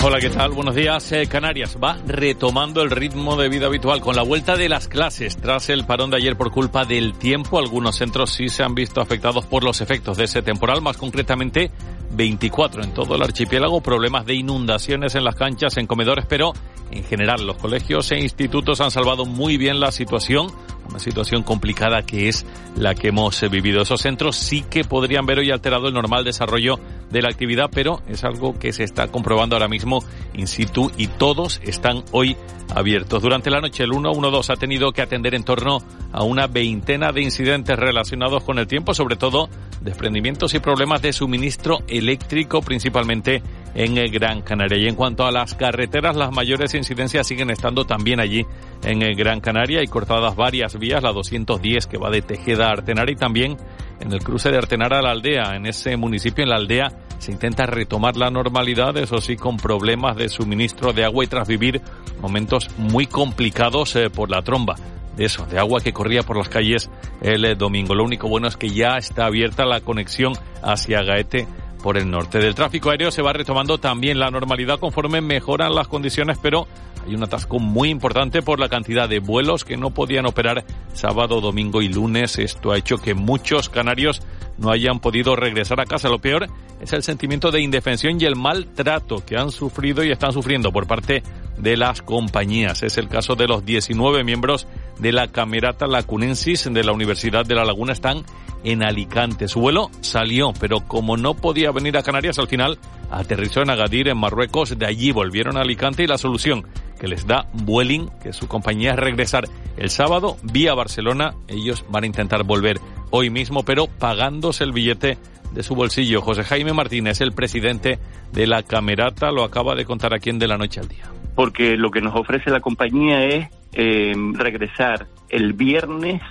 Hola, ¿qué tal? Buenos días. Eh, Canarias va retomando el ritmo de vida habitual con la vuelta de las clases. Tras el parón de ayer por culpa del tiempo, algunos centros sí se han visto afectados por los efectos de ese temporal, más concretamente 24 en todo el archipiélago, problemas de inundaciones en las canchas, en comedores, pero en general los colegios e institutos han salvado muy bien la situación, una situación complicada que es la que hemos vivido. Esos centros sí que podrían ver hoy alterado el normal desarrollo de la actividad, pero es algo que se está comprobando ahora mismo in situ y todos están hoy abiertos. Durante la noche el 112 ha tenido que atender en torno a una veintena de incidentes relacionados con el tiempo, sobre todo desprendimientos y problemas de suministro eléctrico, principalmente en Gran Canaria. Y en cuanto a las carreteras, las mayores incidencias siguen estando también allí en Gran Canaria. Hay cortadas varias vías, la 210 que va de Tejeda a Artenara y también en el cruce de Artenara a la aldea. En ese municipio, en la aldea, se intenta retomar la normalidad, eso sí, con problemas de suministro de agua y tras vivir momentos muy complicados eh, por la tromba de eso, de agua que corría por las calles el eh, domingo. Lo único bueno es que ya está abierta la conexión hacia Gaete por el norte. Del tráfico aéreo se va retomando también la normalidad conforme mejoran las condiciones, pero hay un atasco muy importante por la cantidad de vuelos que no podían operar sábado, domingo y lunes. Esto ha hecho que muchos canarios no hayan podido regresar a casa. Lo peor es el sentimiento de indefensión y el maltrato que han sufrido y están sufriendo por parte de las compañías. Es el caso de los 19 miembros de la Camerata Lacunensis de la Universidad de La Laguna. Están en Alicante. Su vuelo salió, pero como no podía venir a Canarias, al final aterrizó en Agadir, en Marruecos. De allí volvieron a Alicante y la solución que les da Vueling, que su compañía es regresar el sábado vía Barcelona. Ellos van a intentar volver hoy mismo, pero pagándose el billete de su bolsillo. José Jaime Martínez, el presidente de la Camerata, lo acaba de contar aquí en De la Noche al Día. Porque lo que nos ofrece la compañía es eh, regresar el viernes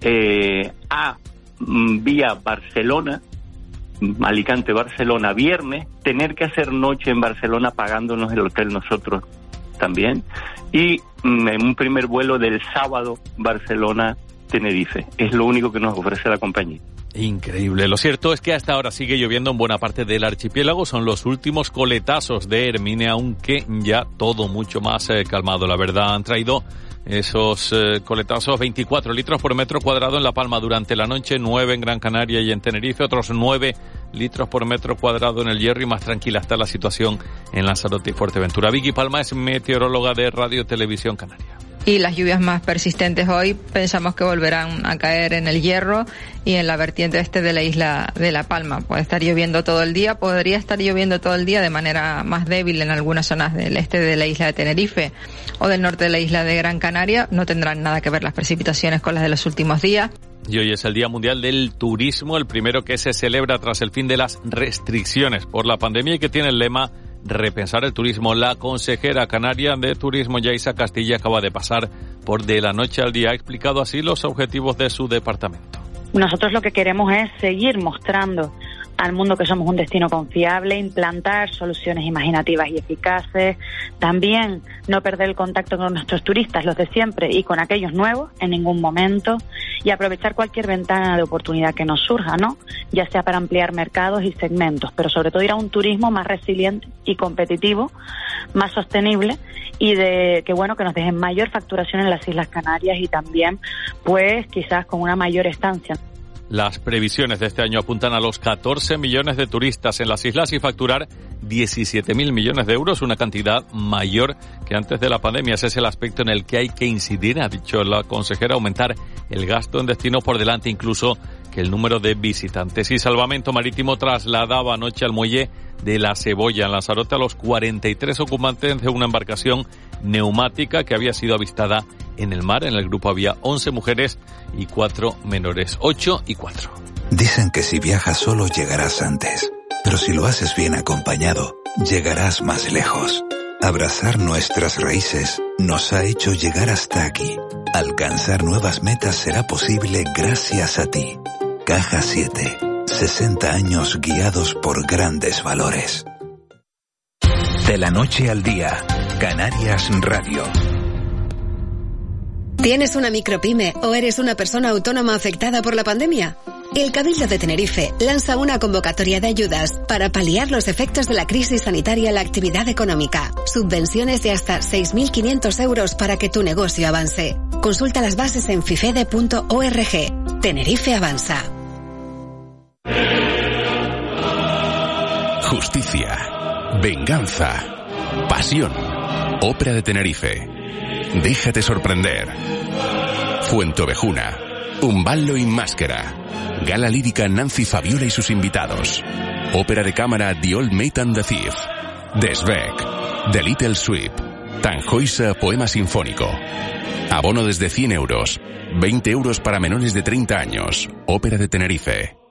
eh, a mm, vía Barcelona, Alicante-Barcelona, viernes, tener que hacer noche en Barcelona pagándonos el hotel nosotros también, y mm, en un primer vuelo del sábado Barcelona-Tenerife. Es lo único que nos ofrece la compañía. Increíble. Lo cierto es que hasta ahora sigue lloviendo en buena parte del archipiélago. Son los últimos coletazos de Hermine, aunque ya todo mucho más eh, calmado. La verdad, han traído esos eh, coletazos 24 litros por metro cuadrado en La Palma durante la noche, 9 en Gran Canaria y en Tenerife, otros 9 litros por metro cuadrado en el Hierro y más tranquila está la situación en Lanzarote y Fuerteventura. Vicky Palma es meteoróloga de Radio Televisión Canaria y las lluvias más persistentes hoy pensamos que volverán a caer en el hierro y en la vertiente este de la isla de La Palma. Puede estar lloviendo todo el día, podría estar lloviendo todo el día de manera más débil en algunas zonas del este de la isla de Tenerife o del norte de la isla de Gran Canaria. No tendrán nada que ver las precipitaciones con las de los últimos días. Y hoy es el Día Mundial del Turismo, el primero que se celebra tras el fin de las restricciones por la pandemia y que tiene el lema repensar el turismo. La consejera canaria de Turismo, Yaisa Castilla, acaba de pasar por de la noche al día. Ha explicado así los objetivos de su departamento. Nosotros lo que queremos es seguir mostrando al mundo que somos un destino confiable, implantar soluciones imaginativas y eficaces, también no perder el contacto con nuestros turistas, los de siempre, y con aquellos nuevos en ningún momento, y aprovechar cualquier ventana de oportunidad que nos surja, ¿no? Ya sea para ampliar mercados y segmentos, pero sobre todo ir a un turismo más resiliente y competitivo, más sostenible y de que bueno que nos dejen mayor facturación en las Islas Canarias y también pues quizás con una mayor estancia. Las previsiones de este año apuntan a los 14 millones de turistas en las islas y facturar 17 mil millones de euros, una cantidad mayor que antes de la pandemia. Ese es el aspecto en el que hay que incidir, ha dicho la consejera, aumentar el gasto en destino por delante incluso que el número de visitantes. Y Salvamento Marítimo trasladaba anoche al muelle de La Cebolla en Lanzarote a los 43 ocupantes de una embarcación neumática que había sido avistada en el mar. En el grupo había 11 mujeres y 4 menores, 8 y 4. Dicen que si viajas solo llegarás antes, pero si lo haces bien acompañado, llegarás más lejos. Abrazar nuestras raíces nos ha hecho llegar hasta aquí. Alcanzar nuevas metas será posible gracias a ti. Caja 7. 60 años guiados por grandes valores. De la noche al día, Canarias Radio. ¿Tienes una micropyme o eres una persona autónoma afectada por la pandemia? El Cabildo de Tenerife lanza una convocatoria de ayudas para paliar los efectos de la crisis sanitaria en la actividad económica. Subvenciones de hasta 6.500 euros para que tu negocio avance. Consulta las bases en fifede.org. Tenerife avanza. Justicia, venganza, pasión. Ópera de Tenerife. Déjate sorprender. Fuentovejuna. Un ballo y máscara. Gala lírica Nancy Fabiola y sus invitados. Ópera de cámara The Old Mate and the Thief. Desbeck. The Little Sweep. Tanjoisa Poema Sinfónico. Abono desde 100 euros. 20 euros para menores de 30 años. Ópera de Tenerife.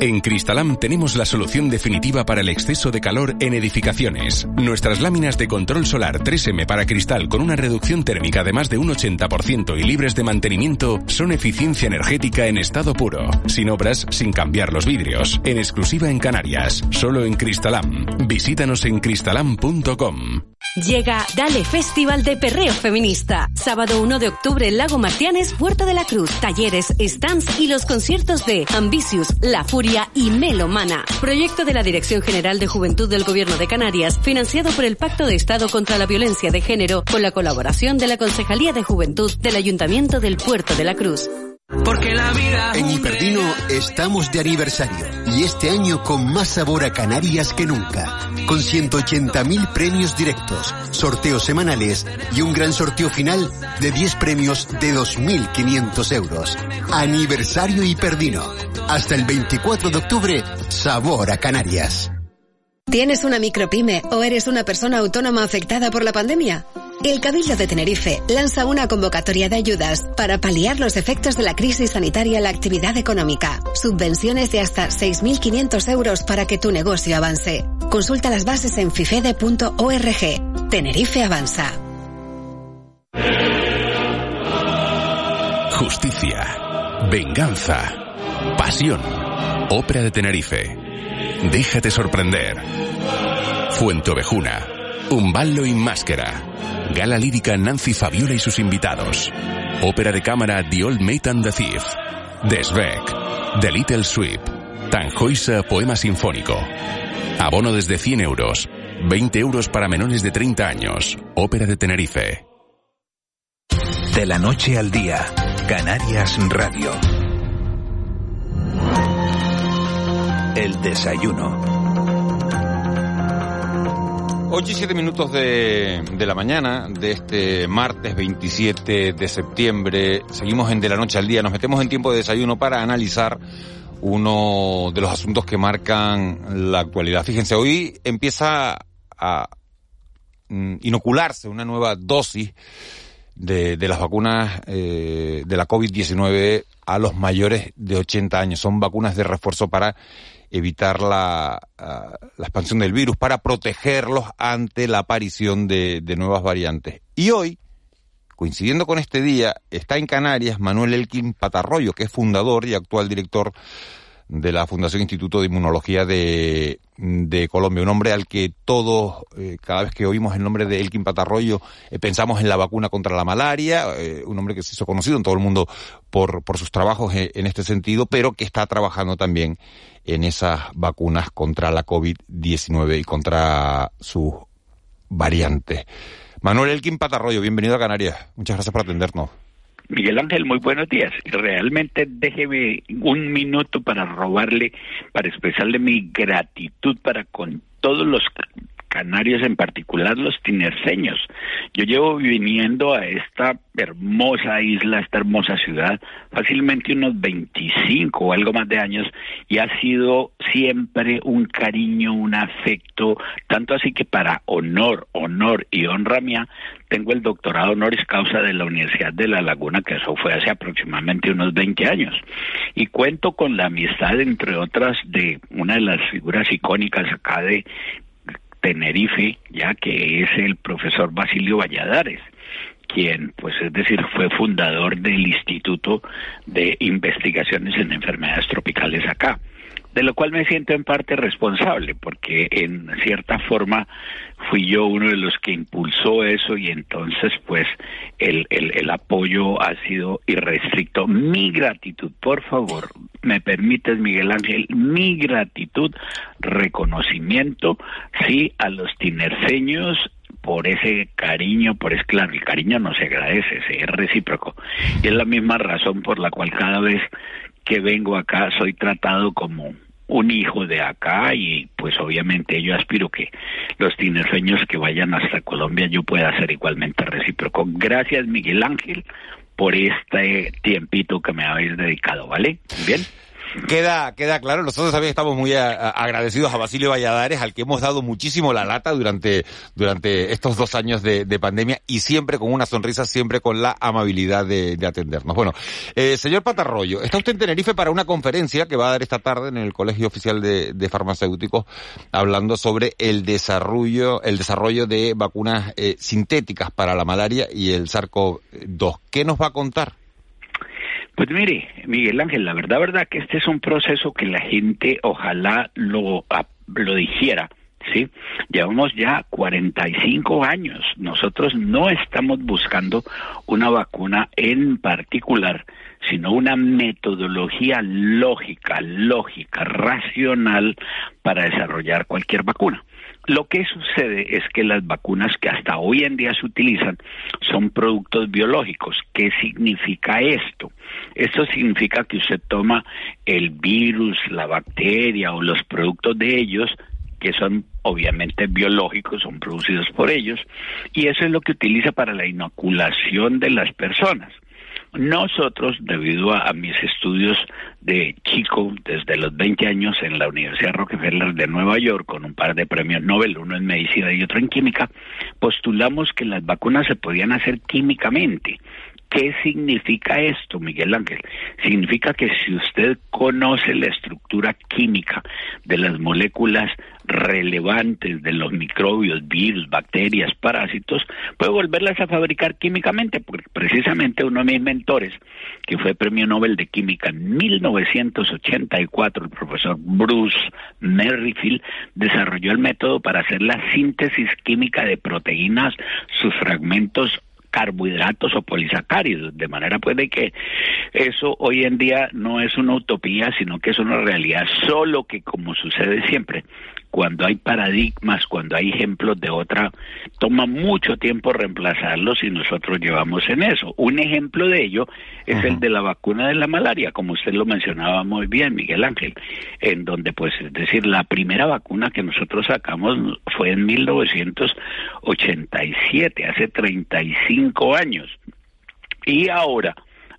En Cristalam tenemos la solución definitiva para el exceso de calor en edificaciones. Nuestras láminas de control solar 3M para cristal con una reducción térmica de más de un 80% y libres de mantenimiento son eficiencia energética en estado puro. Sin obras, sin cambiar los vidrios. En exclusiva en Canarias. Solo en Cristalam. Visítanos en cristalam.com. Llega Dale Festival de Perreo Feminista. Sábado 1 de octubre en Lago Martianes, Puerto de la Cruz. Talleres, stands y los conciertos de Ambitious, La Furia y Melomana. Proyecto de la Dirección General de Juventud del Gobierno de Canarias, financiado por el Pacto de Estado contra la Violencia de Género, con la colaboración de la Concejalía de Juventud del Ayuntamiento del Puerto de la Cruz. Porque la vida en Hiperdino estamos de aniversario y este año con más sabor a Canarias que nunca. Con 180.000 premios directos, sorteos semanales y un gran sorteo final de 10 premios de 2.500 euros. Aniversario Hiperdino. Hasta el 24 de octubre, sabor a Canarias. ¿Tienes una micropyme o eres una persona autónoma afectada por la pandemia? El Cabildo de Tenerife lanza una convocatoria de ayudas para paliar los efectos de la crisis sanitaria en la actividad económica. Subvenciones de hasta 6.500 euros para que tu negocio avance. Consulta las bases en fifede.org. Tenerife avanza. Justicia, venganza, pasión. Ópera de Tenerife. Déjate sorprender. Fuentovejuna. Un ballo y máscara. Gala lírica Nancy Fabiola y sus invitados. Ópera de cámara The Old Mate and the Thief. Desbeck. The Little Sweep. Tanjoisa Poema Sinfónico. Abono desde 100 euros. 20 euros para menores de 30 años. Ópera de Tenerife. De la noche al día, Canarias Radio. El desayuno. 8 y 7 minutos de, la mañana de este martes 27 de septiembre. Seguimos en De la Noche al Día. Nos metemos en tiempo de desayuno para analizar uno de los asuntos que marcan la actualidad. Fíjense, hoy empieza a mm, inocularse una nueva dosis de, de las vacunas eh, de la COVID-19 a los mayores de 80 años. Son vacunas de refuerzo para evitar la, uh, la expansión del virus, para protegerlos ante la aparición de, de, nuevas variantes. Y hoy, coincidiendo con este día, está en Canarias Manuel Elkin Patarroyo, que es fundador y actual director de la Fundación Instituto de Inmunología de, de Colombia, un hombre al que todos, eh, cada vez que oímos el nombre de Elkin Patarroyo, eh, pensamos en la vacuna contra la malaria, eh, un hombre que se hizo conocido en todo el mundo por, por sus trabajos en este sentido, pero que está trabajando también en esas vacunas contra la COVID-19 y contra sus variantes. Manuel Elkin Patarroyo, bienvenido a Canarias. Muchas gracias por atendernos. Miguel Ángel, muy buenos días. Realmente déjeme un minuto para robarle, para expresarle mi gratitud para con todos los canarios, en particular los tinerceños. Yo llevo viniendo a esta hermosa isla, esta hermosa ciudad, fácilmente unos 25 o algo más de años, y ha sido siempre un cariño, un afecto, tanto así que para honor, honor y honra mía, tengo el doctorado honoris causa de la Universidad de La Laguna, que eso fue hace aproximadamente unos 20 años. Y cuento con la amistad, entre otras, de una de las figuras icónicas acá de Tenerife, ya que es el profesor Basilio Valladares quien, pues es decir, fue fundador del Instituto de Investigaciones en Enfermedades Tropicales acá de lo cual me siento en parte responsable, porque en cierta forma fui yo uno de los que impulsó eso y entonces pues el, el, apoyo ha sido irrestricto. Mi gratitud, por favor, me permites Miguel Ángel, mi gratitud, reconocimiento, sí, a los tinerceños por ese cariño, por es claro, el cariño no se agradece, es recíproco. Y es la misma razón por la cual cada vez que vengo acá soy tratado como un hijo de acá y pues obviamente yo aspiro que los tinerfeños que vayan hasta Colombia yo pueda ser igualmente recíproco. Gracias Miguel Ángel por este tiempito que me habéis dedicado, ¿vale? Bien. Queda, queda claro, nosotros también estamos muy agradecidos a Basilio Valladares, al que hemos dado muchísimo la lata durante, durante estos dos años de, pandemia y siempre con una sonrisa, siempre con la amabilidad de, atendernos. Bueno, eh, señor Patarroyo, está usted en Tenerife para una conferencia que va a dar esta tarde en el Colegio Oficial de, Farmacéuticos hablando sobre el desarrollo, el desarrollo de vacunas eh, sintéticas para la malaria y el SARS-CoV-2. ¿Qué nos va a contar? Pues mire, Miguel Ángel, la verdad, verdad que este es un proceso que la gente ojalá lo, lo dijera. ¿sí? Llevamos ya 45 años. Nosotros no estamos buscando una vacuna en particular, sino una metodología lógica, lógica, racional para desarrollar cualquier vacuna. Lo que sucede es que las vacunas que hasta hoy en día se utilizan son productos biológicos. ¿Qué significa esto? Esto significa que usted toma el virus, la bacteria o los productos de ellos que son obviamente biológicos, son producidos por ellos, y eso es lo que utiliza para la inoculación de las personas. Nosotros, debido a, mis estudios de chico, desde los 20 años en la Universidad Rockefeller de Nueva York, con un par de premios Nobel, uno en medicina y otro en química, postulamos que las vacunas se podían hacer químicamente. ¿Qué significa esto, Miguel Ángel? Significa que si usted conoce la estructura química de las moléculas relevantes de los microbios, virus, bacterias, parásitos, puede volverlas a fabricar químicamente, porque precisamente uno de mis mentores, que fue premio Nobel de Química en 1984, el profesor Bruce Merrifield, desarrolló el método para hacer la síntesis química de proteínas, sus fragmentos carbohidratos o polisacáridos, de manera pues de que eso hoy en día no es una utopía, sino que es una realidad, solo que como sucede siempre, cuando hay paradigmas, cuando hay ejemplos de otra, toma mucho tiempo reemplazarlos y nosotros llevamos en eso. Un ejemplo de ello es el de la vacuna de la malaria, como usted lo mencionaba muy bien, Miguel Ángel, en donde pues es decir, la primera vacuna que nosotros sacamos fue en 1987, hace 35 años. Y ahora,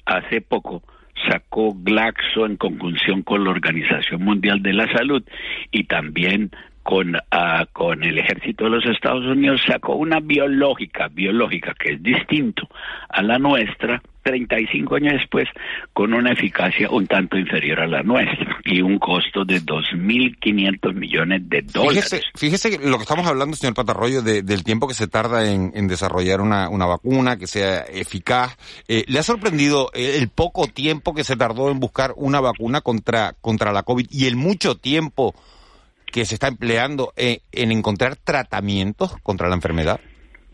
hace poco, sacó Glaxo en conjunción con la Organización Mundial de la Salud y también con, uh, con el ejército de los Estados Unidos sacó una biológica, biológica que es distinto a la nuestra, 35 años después, con una eficacia un tanto inferior a la nuestra y un costo de 2.500 millones de dólares. Fíjese, lo que estamos hablando, señor Patarroyo, del tiempo que se tarda en, en desarrollar una, una, vacuna que sea eficaz. Eh, ¿Le ha sorprendido el poco tiempo que se tardó en buscar una vacuna contra, contra la COVID y el mucho tiempo que se está empleando en, encontrar tratamientos contra la enfermedad?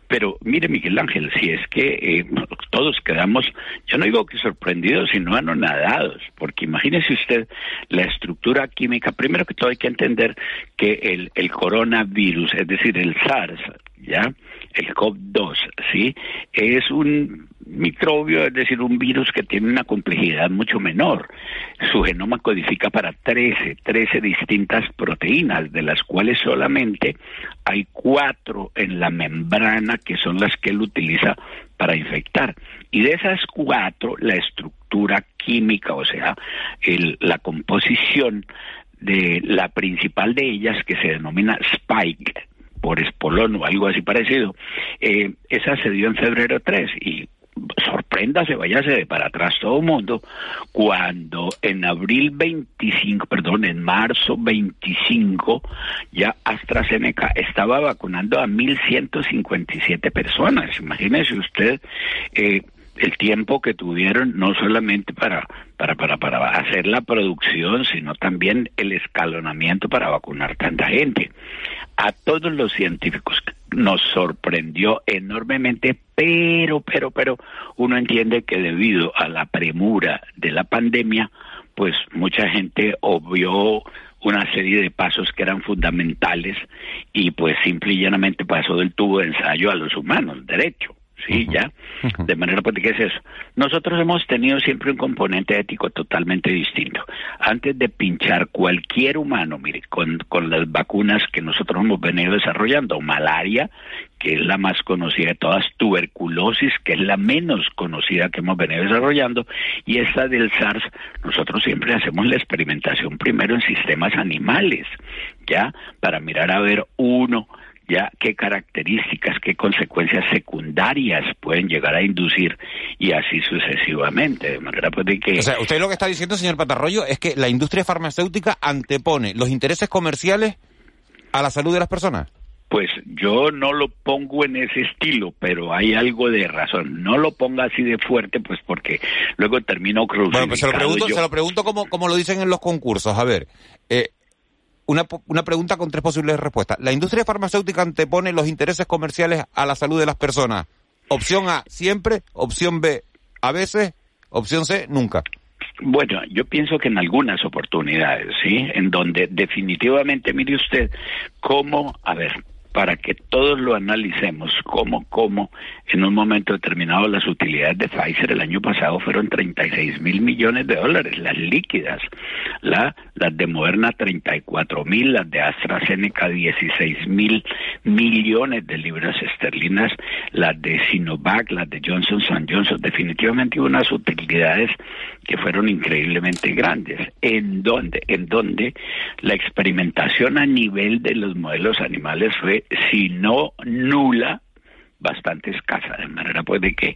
Pero mire, Miguel Ángel, si es que eh, todos quedamos, yo no digo que sorprendidos, sino anonadados, porque imagínese usted la estructura química. Primero que todo hay que entender que el, el coronavirus, es decir, el SARS, ¿ya? El COP2, ¿sí? Es un microbio, es decir, un virus que tiene una complejidad mucho menor. Su genoma codifica para 13, 13 distintas proteínas, de las cuales solamente hay cuatro en la membrana que son las que él utiliza para infectar. Y de esas cuatro, la estructura química, o sea, la composición de la principal de ellas, que se denomina Spike, por espolón o algo así parecido, eh, esa se dio en febrero 3 y sorpréndase, váyase para atrás todo el mundo, cuando en abril 25, perdón, en marzo 25, ya AstraZeneca estaba vacunando a 1.157 personas. Imagínese usted eh, el tiempo que tuvieron, no solamente para, para, para, para hacer la producción, sino también el escalonamiento para vacunar tanta gente. A todos los científicos nos sorprendió enormemente, pero, pero, pero uno entiende que debido a la premura de la pandemia, pues mucha gente obvió una serie de pasos que eran fundamentales y pues simple y llanamente pasó del tubo de ensayo a los humanos, derecho. Sí, ya. De manera ¿qué es eso? Nosotros hemos tenido siempre un componente ético totalmente distinto. Antes de pinchar cualquier humano, mire, con, con las vacunas que nosotros hemos venido desarrollando, malaria, que es la más conocida de todas, tuberculosis, que es la menos conocida que hemos venido desarrollando, y esta del SARS, nosotros siempre hacemos la experimentación primero en sistemas animales, ¿ya? Para mirar a ver uno, ya qué características, qué consecuencias secundarias pueden llegar a inducir y así sucesivamente. De manera pues de que... O sea, usted lo que está diciendo, señor Patarroyo, es que la industria farmacéutica antepone los intereses comerciales a la salud de las personas. Pues yo no lo pongo en ese estilo, pero hay algo de razón. No lo ponga así de fuerte, pues porque luego termino crucificado. Bueno, pues se lo pregunto, se lo pregunto como, como lo dicen en los concursos. A ver, eh, una, una pregunta con tres posibles respuestas. ¿La industria farmacéutica antepone los intereses comerciales a la salud de las personas? Opción A, siempre. Opción B, a veces. Opción C, nunca. Bueno, yo pienso que en algunas oportunidades, ¿sí? En donde definitivamente, mire usted, cómo, a ver, para que todos lo analicemos como cómo en un momento determinado las utilidades de Pfizer el año pasado fueron 36 mil millones de dólares, las líquidas, la, las de Moderna 34 mil, las de AstraZeneca 16 mil millones de libras esterlinas, las de Sinovac, las de Johnson Johnson, definitivamente unas utilidades que fueron increíblemente grandes, en donde, en donde la experimentación a nivel de los modelos animales fue, si no nula, bastante escasa, de manera pues de que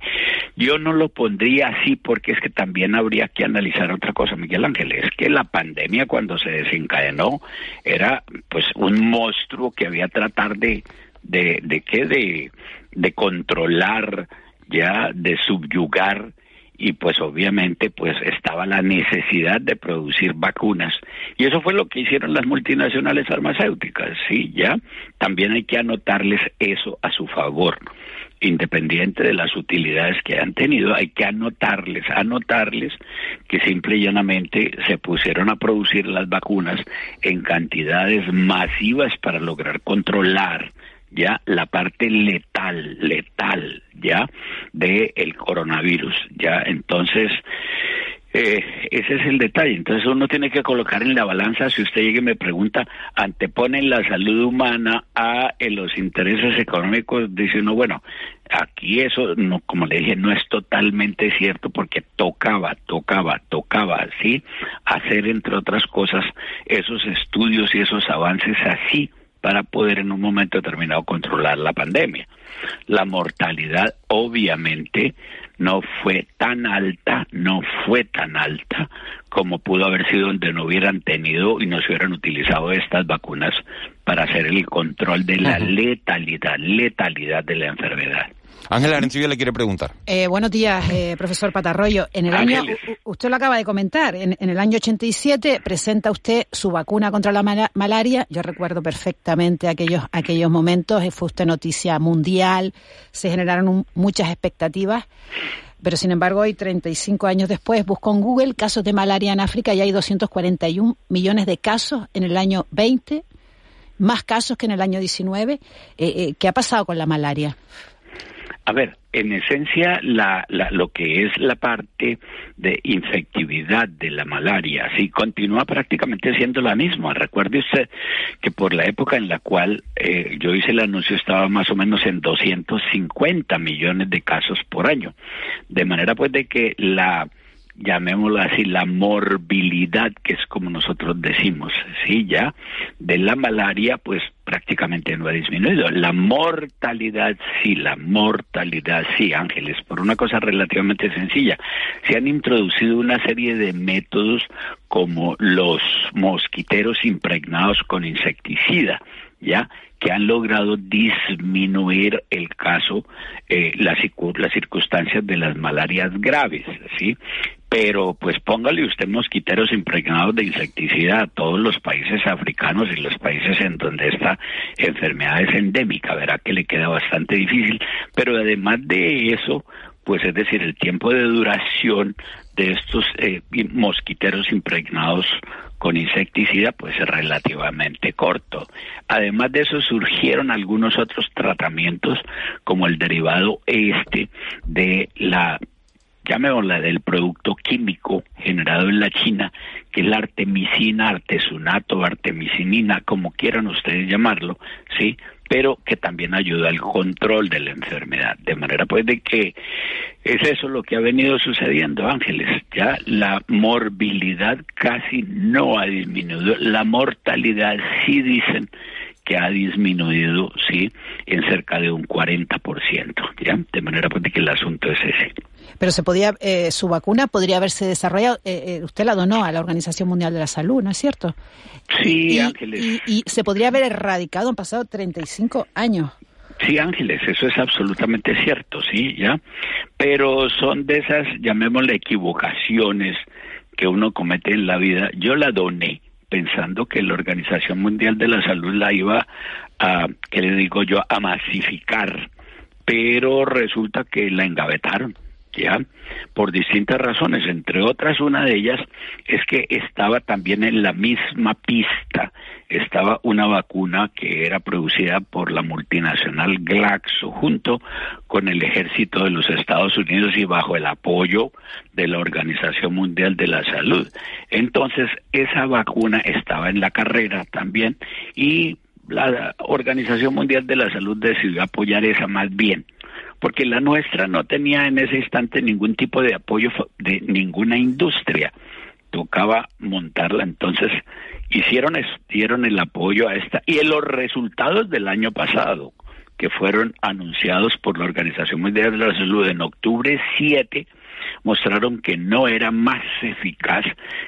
yo no lo pondría así porque es que también habría que analizar otra cosa, Miguel Ángel, es que la pandemia cuando se desencadenó era pues un monstruo que había tratar de de de qué de de controlar ya de subyugar y pues obviamente pues estaba la necesidad de producir vacunas. Y eso fue lo que hicieron las multinacionales farmacéuticas sí ya también hay que anotarles eso a su favor. Independiente de las utilidades que han tenido hay que anotarles anotarles que simple y llanamente se pusieron a producir las vacunas en cantidades masivas para lograr controlar ya la parte letal, letal, ya, de el coronavirus, ya, entonces, eh, ese es el detalle. Entonces uno tiene que colocar en la balanza, si usted llega y me pregunta, anteponen la salud humana a eh, los intereses económicos, dice uno, bueno, aquí eso, no, como le dije, no es totalmente cierto porque tocaba, tocaba, tocaba, ¿sí? Hacer, entre otras cosas, esos estudios y esos avances así para poder en un momento determinado controlar la pandemia. La mortalidad obviamente no fue tan alta, no fue tan alta como pudo haber sido donde no hubieran tenido y no se hubieran utilizado estas vacunas para hacer el control de la letalidad, letalidad de la enfermedad. Ángela Arencibia le quiere preguntar. Eh, buenos días, eh, profesor Patarroyo. En el año, usted lo acaba de comentar, en, el año 87 presenta usted su vacuna contra la malaria. Yo recuerdo perfectamente aquellos, aquellos momentos, eh, fue usted noticia mundial, se generaron muchas expectativas. Pero sin embargo, hoy, 35 años después, busco en Google casos de malaria en África y hay 241 millones de casos en el año 20 más casos que en el año 19. Eh, eh, ¿Qué ha pasado con la malaria? A ver, en esencia, la, lo que es la parte de infectividad de la malaria, sí, continúa prácticamente siendo la misma. Recuerde usted que por la época en la cual eh, yo hice el anuncio estaba más o menos en 250 millones de casos por año. De manera pues de que la llamémoslo así, la morbilidad, que es como nosotros decimos, sí, ya, de la malaria, pues prácticamente no ha disminuido. La mortalidad sí, la mortalidad sí, Ángeles, por una cosa relativamente sencilla. Se han introducido una serie de métodos como los mosquiteros impregnados con insecticida, ¿ya? que han logrado disminuir el caso, eh, las, las circunstancias de las malarias graves, ¿sí? Pero pues póngale usted mosquiteros impregnados de insecticida a todos los países africanos y los países en donde esta enfermedad es endémica, verá que le queda bastante difícil, pero además de eso, pues es decir, el tiempo de duración de estos eh, mosquiteros impregnados con insecticida pues es relativamente corto. Además de eso surgieron algunos otros tratamientos como el derivado este de la llamémosla del producto químico generado en la China, que es la artemisina, artesunato, artemisinina, como quieran ustedes llamarlo, ¿sí? pero que también ayuda al control de la enfermedad. De manera pues de que es eso lo que ha venido sucediendo, Ángeles. Ya la morbilidad casi no ha disminuido, la mortalidad sí dicen que ha disminuido, sí, en cerca de un 40%, ¿ya? De manera pues de que el asunto es ese. Pero se podía, eh, su vacuna podría haberse desarrollado, eh, eh, usted la donó a la Organización Mundial de la Salud, ¿no es cierto? Sí, Ángeles. Y, se podría haber erradicado, han pasado 35 años. Sí, Ángeles, eso es absolutamente cierto, sí, ya. Pero son de esas, llamémosle equivocaciones que uno comete en la vida. Yo la doné pensando que la Organización Mundial de la Salud la iba a, ¿qué le digo yo?, a masificar, pero resulta que la engavetaron ¿ya? Por distintas razones, entre otras una de ellas es que estaba también en la misma pista, estaba una vacuna que era producida por la multinacional Glaxo junto con el ejército de los Estados Unidos y bajo el apoyo de la Organización Mundial de la Salud. Entonces, esa vacuna estaba en la carrera también y la Organización Mundial de la Salud decidió apoyar esa más bien porque la nuestra no tenía en ese instante ningún tipo de apoyo de ninguna industria. Tocaba montarla, entonces hicieron, dieron el apoyo a esta y los resultados del año pasado, que fueron anunciados por la Organización Mundial de la Salud en octubre 7, mostraron que no era más eficaz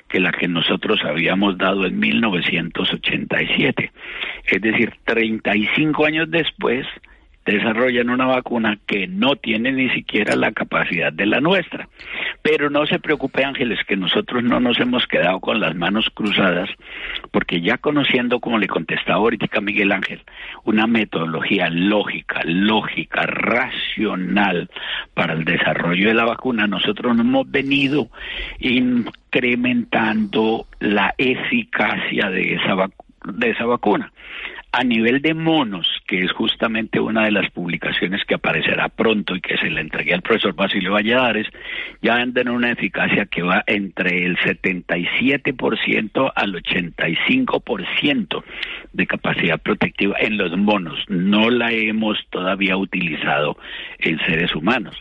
que la que nosotros habíamos dado en 1987. Es decir, 35 años después, desarrollan una vacuna que no tiene ni siquiera la capacidad de la nuestra. Pero no se preocupe Ángeles que nosotros no nos hemos quedado con las manos cruzadas porque ya conociendo, como le contestaba ahorita Miguel Ángel, una metodología lógica, lógica, racional para el desarrollo de la vacuna, nosotros hemos venido incrementando la eficacia de esa, de esa vacuna a nivel de monos, que es justamente una de las publicaciones que aparecerá pronto y que se le entregué al profesor Basilio Valladares, ya andan una eficacia que va entre el 77% al 85% de capacidad protectiva en los monos. No la hemos todavía utilizado en seres humanos,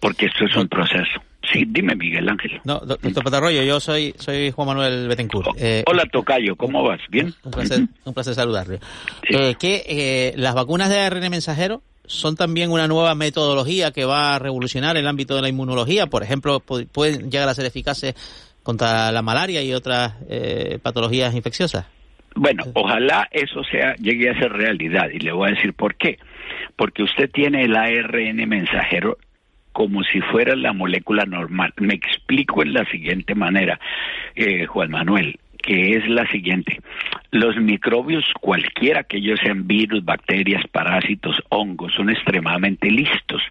porque esto es un proceso. Sí, dime Miguel Ángel. No, doctor Patarroyo, yo soy soy Juan Manuel Betancourt. Oh, eh, hola Tocayo, ¿cómo vas? ¿Bien? Un placer, un placer saludarle. Eh, que eh, las vacunas de ARN mensajero son también una nueva metodología que va a revolucionar el ámbito de la inmunología. Por ejemplo, pueden llegar a ser eficaces contra la malaria y otras patologías infecciosas. Bueno, ojalá eso sea llegue a ser realidad y le voy a decir por qué. Porque usted tiene el ARN mensajero como si fuera la molécula normal. Me explico en la siguiente manera, eh, Juan Manuel que es la siguiente. Los microbios, cualquiera que ellos sean virus, bacterias, parásitos, hongos, son extremadamente listos.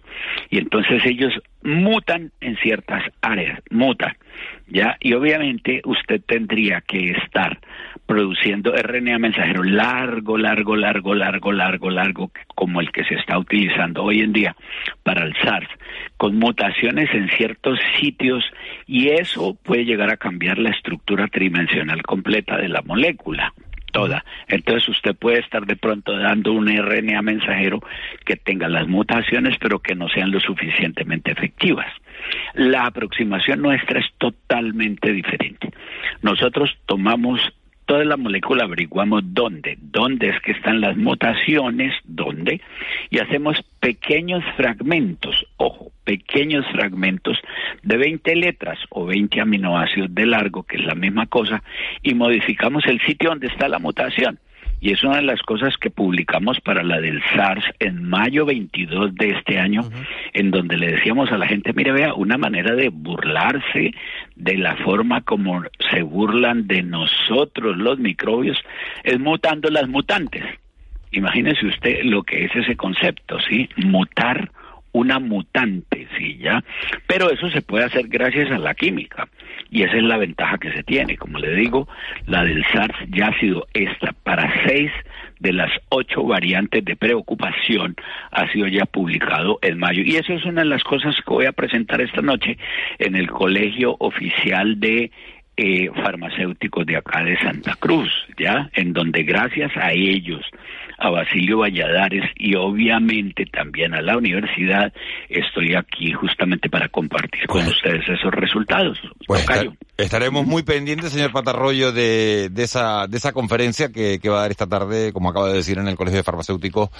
Y entonces ellos mutan en ciertas áreas, mutan. ¿ya? Y obviamente usted tendría que estar produciendo RNA mensajero largo, largo, largo, largo, largo, largo, como el que se está utilizando hoy en día para el SARS, con mutaciones en ciertos sitios y eso puede llegar a cambiar la estructura tridimensional completa de la molécula toda. Entonces usted puede estar de pronto dando un RNA mensajero que tenga las mutaciones pero que no sean lo suficientemente efectivas. La aproximación nuestra es totalmente diferente. Nosotros tomamos toda la molécula averiguamos dónde, dónde es que están las mutaciones, dónde, y hacemos pequeños fragmentos, ojo, pequeños fragmentos de 20 letras o 20 aminoácidos de largo, que es la misma cosa, y modificamos el sitio donde está la mutación. Y es una de las cosas que publicamos para la del SARS en mayo 22 de este año, en donde le decíamos a la gente, mire, vea, una manera de burlarse de la forma como se burlan de nosotros los microbios es mutando las mutantes. Imagínese usted lo que es ese concepto, ¿sí? Mutar una mutante, ¿sí? ¿Ya? Pero eso se puede hacer gracias a la química. Y esa es la ventaja que se tiene. Como le digo, la del SARS ya ha sido esta para seis de las ocho variantes de preocupación ha sido ya publicado en mayo. Y eso es una de las cosas que voy a presentar esta noche en el Colegio Oficial de eh, Farmacéuticos de acá de Santa Cruz, ¿ya? En donde gracias a ellos a Basilio Valladares y obviamente también a la universidad. Estoy aquí justamente para compartir con pues, ustedes esos resultados. Pues estaremos muy pendientes, señor Patarroyo, de, de, esa, de esa conferencia que, que, va a dar esta tarde, como acaba de decir, en el Colegio de Farmacéuticos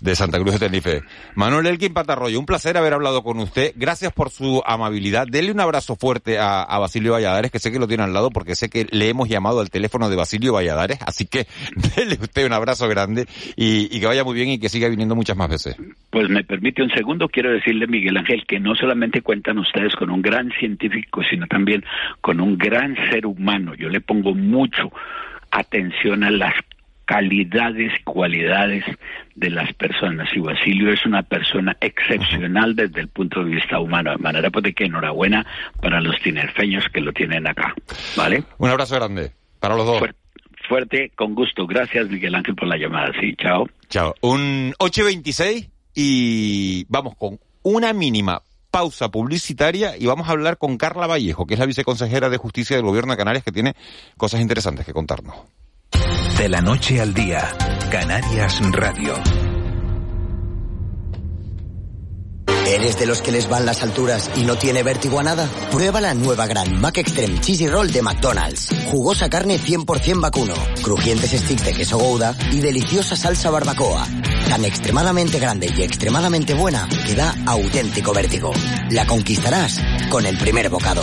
de Santa Cruz de Tenerife. Manuel Elkin Patarroyo, un placer haber hablado con usted. Gracias por su amabilidad. Dele un abrazo fuerte a, a Basilio Valladares, que sé que lo tiene al lado, porque sé que le hemos llamado al teléfono de Basilio Valladares, así que dele usted un abrazo grande y, que vaya muy bien y que siga viniendo muchas más veces. Pues me permite un segundo, quiero decirle, Miguel Ángel, que no solamente cuentan ustedes con un gran científico, sino también con un gran ser humano. Yo le pongo mucho atención a las calidades y cualidades de las personas. Y Basilio es una persona excepcional desde el punto de vista humano. De manera pues de que enhorabuena para los tinerfeños que lo tienen acá. ¿Vale? Un abrazo grande para los dos fuerte, con gusto. Gracias, Miguel Ángel, por la llamada. Sí, chao. Chao. Un 8.26 y vamos con una mínima pausa publicitaria y vamos a hablar con Carla Vallejo, que es la viceconsejera de Justicia del Gobierno de Canarias, que tiene cosas interesantes que contarnos. De la noche al día, Canarias Radio. ¿Eres de los que les van las alturas y no tiene vértigo a nada? Prueba la nueva Gran Mac Extreme Cheesy Roll de McDonald's. Jugosa carne 100% vacuno, crujientes sticks de queso gouda y deliciosa salsa barbacoa. Tan extremadamente grande y extremadamente buena que da auténtico vértigo. La conquistarás con el primer bocado.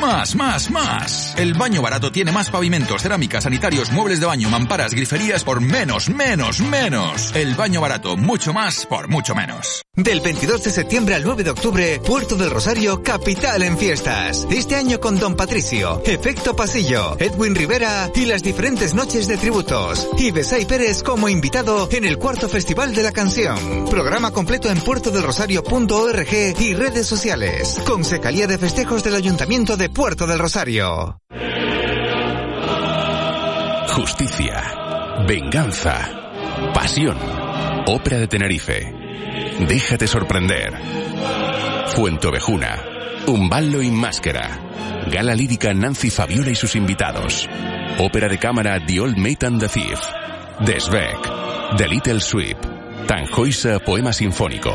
Más, más, más. El baño barato tiene más pavimentos, cerámicas, sanitarios, muebles de baño, mamparas, griferías por menos, menos, menos. El baño barato, mucho más por mucho menos. Del 22 de septiembre al 9 de octubre, Puerto del Rosario, capital en fiestas. Este año con Don Patricio, Efecto Pasillo, Edwin Rivera y las diferentes noches de tributos. Y Besay Pérez como invitado en el cuarto Festival de la Canción. Programa completo en puertodelrosario.org y redes sociales. Consejería de Festejos del Ayuntamiento de Puerto del Rosario. Justicia, venganza, pasión. Ópera de Tenerife. Déjate sorprender. Fuentovejuna. Un ballo y máscara. Gala lírica Nancy Fabiola y sus invitados. Ópera de cámara The Old Mate and the Thief. Desbeck. The Little Sweep. Tanjoisa Poema Sinfónico.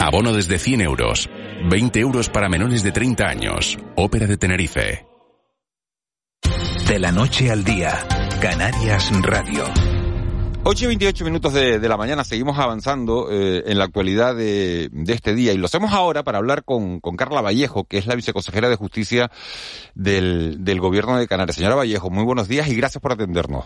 Abono desde 100 euros. 20 euros para menores de 30 años. Ópera de Tenerife. De la noche al día, Canarias Radio. 8 y 28 minutos de, la mañana, seguimos avanzando eh, en la actualidad de, este día y lo hacemos ahora para hablar con, Carla Vallejo, que es la viceconsejera de Justicia del, del Gobierno de Canarias. Señora Vallejo, muy buenos días y gracias por atendernos.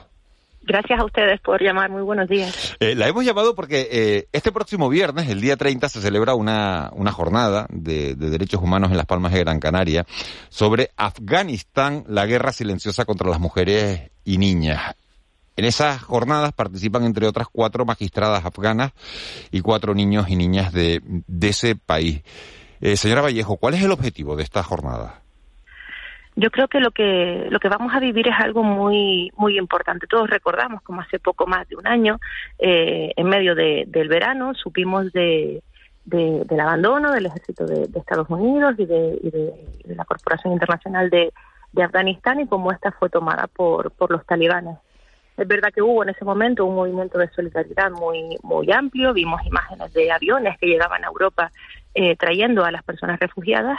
Gracias a ustedes por llamar. Muy buenos días. Eh, la hemos llamado porque eh, este próximo viernes, el día 30, se celebra una, una jornada de, de, derechos humanos en las Palmas de Gran Canaria sobre Afganistán, la guerra silenciosa contra las mujeres y niñas. En esas jornadas participan, entre otras, cuatro magistradas afganas y cuatro niños y niñas de, de ese país. Eh, señora Vallejo, ¿cuál es el objetivo de esta jornada? Yo creo que lo que lo que vamos a vivir es algo muy muy importante. Todos recordamos como hace poco más de un año, eh, en medio de, del verano, supimos de, de, del abandono del ejército de, Estados Unidos y de, y de, la Corporación Internacional de, Afganistán y cómo esta fue tomada por, por los talibanes. Es verdad que hubo en ese momento un movimiento de solidaridad muy muy amplio, vimos imágenes de aviones que llegaban a Europa eh, trayendo a las personas refugiadas,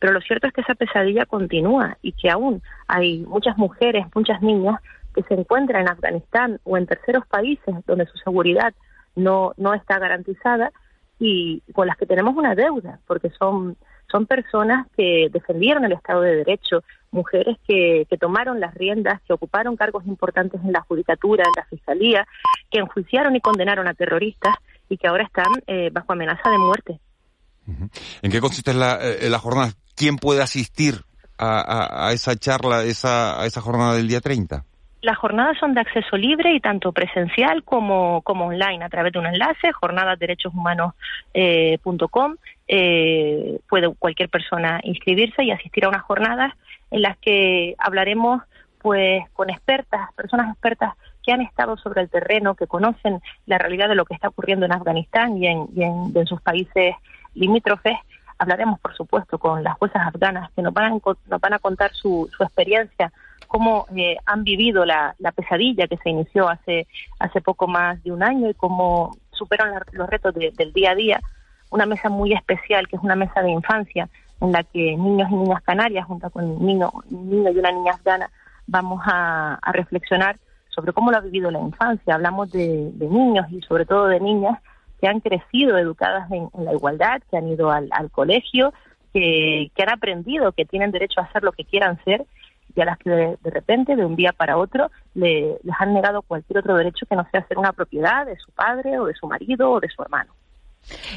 pero lo cierto es que esa pesadilla continúa y que aún hay muchas mujeres, muchas niñas que se encuentran en Afganistán o en terceros países donde su seguridad no, no está garantizada y con las que tenemos una deuda, porque son, son personas que defendieron el Estado de Derecho, mujeres que, que tomaron las riendas, que ocuparon cargos importantes en la judicatura, en la fiscalía, que enjuiciaron y condenaron a terroristas y que ahora están eh, bajo amenaza de muerte. ¿En qué consiste la, eh, la jornada? ¿Quién puede asistir a, esa charla, esa, a esa jornada del día 30? Las jornadas son de acceso libre y tanto presencial como, como online a través de un enlace, jornadasderechoshumanos.com. Eh, puede cualquier persona inscribirse y asistir a unas jornadas en las que hablaremos pues con expertas, personas expertas que han estado sobre el terreno, que conocen la realidad de lo que está ocurriendo en Afganistán y en, y en sus países limítrofes. Hablaremos, por supuesto, con las juezas afganas que nos van a, nos van a contar su, su experiencia, cómo eh, han vivido la, la, pesadilla que se inició hace, hace poco más de un año y cómo superan los retos del día a día. Una mesa muy especial, que es una mesa de infancia, en la que niños y niñas canarias, junto con un niño, y una niña afgana, vamos a, a reflexionar sobre cómo lo ha vivido la infancia. Hablamos de, de niños y sobre todo de niñas que han crecido educadas en, la igualdad, que han ido al, colegio, que, han aprendido que tienen derecho a hacer lo que quieran ser y a las que de, repente, de un día para otro, le, les han negado cualquier otro derecho que no sea ser una propiedad de su padre o de su marido o de su hermano.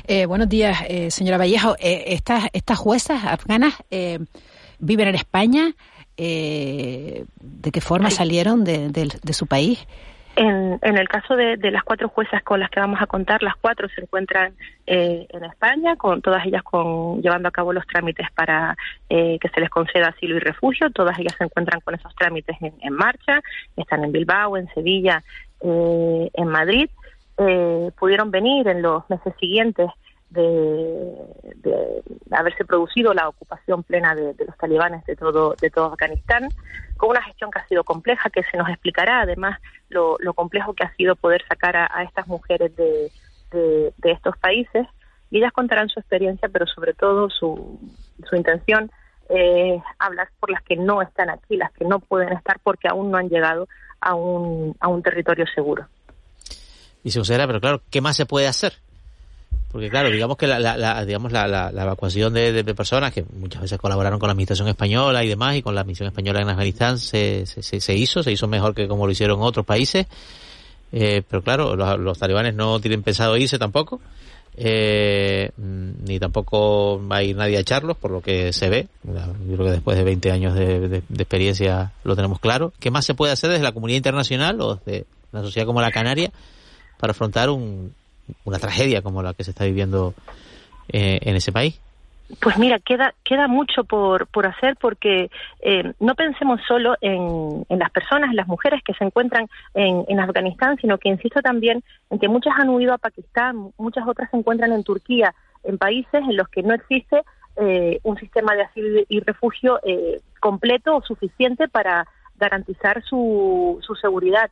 Eh, buenos días, eh, señora Vallejo. Eh, estas, estas juezas afganas viven en España. ¿De qué forma salieron de, de su país? En, en el caso de, de, las cuatro juezas con las que vamos a contar, las cuatro se encuentran eh, en España, con todas ellas con, llevando a cabo los trámites para eh, que se les conceda asilo y refugio. Todas ellas se encuentran con esos trámites en, en marcha. Están en Bilbao, en Sevilla, eh, en Madrid. Eh, pudieron venir en los meses siguientes de, haberse producido la ocupación plena de, los talibanes de todo, de todo Afganistán, con una gestión que ha sido compleja, que se nos explicará además lo, lo complejo que ha sido poder sacar a, estas mujeres de, de, estos países, y ellas contarán su experiencia, pero sobre todo su, su intención es hablar por las que no están aquí, las que no pueden estar porque aún no han llegado a un, a un territorio seguro. Y se pero claro, ¿qué más se puede hacer? Porque claro, digamos que la, la, digamos la, la, evacuación de, personas que muchas veces colaboraron con la administración española y demás y con la misión española en Afganistán se, se, se hizo, se hizo mejor que como lo hicieron otros países. Eh, pero claro, los, talibanes no tienen pensado irse tampoco. Eh, ni tampoco va a ir nadie a echarlos, por lo que se ve. Yo creo que después de 20 años de, de, experiencia lo tenemos claro. ¿Qué más se puede hacer desde la comunidad internacional o desde una sociedad como la Canaria para afrontar un, una tragedia como la que se está viviendo eh, en ese país? Pues mira, queda, queda mucho por, por hacer porque eh, no pensemos solo en, en, las personas, en las mujeres que se encuentran en, en, Afganistán, sino que insisto también en que muchas han huido a Pakistán, muchas otras se encuentran en Turquía, en países en los que no existe eh, un sistema de asilo y refugio eh, completo o suficiente para garantizar su, su seguridad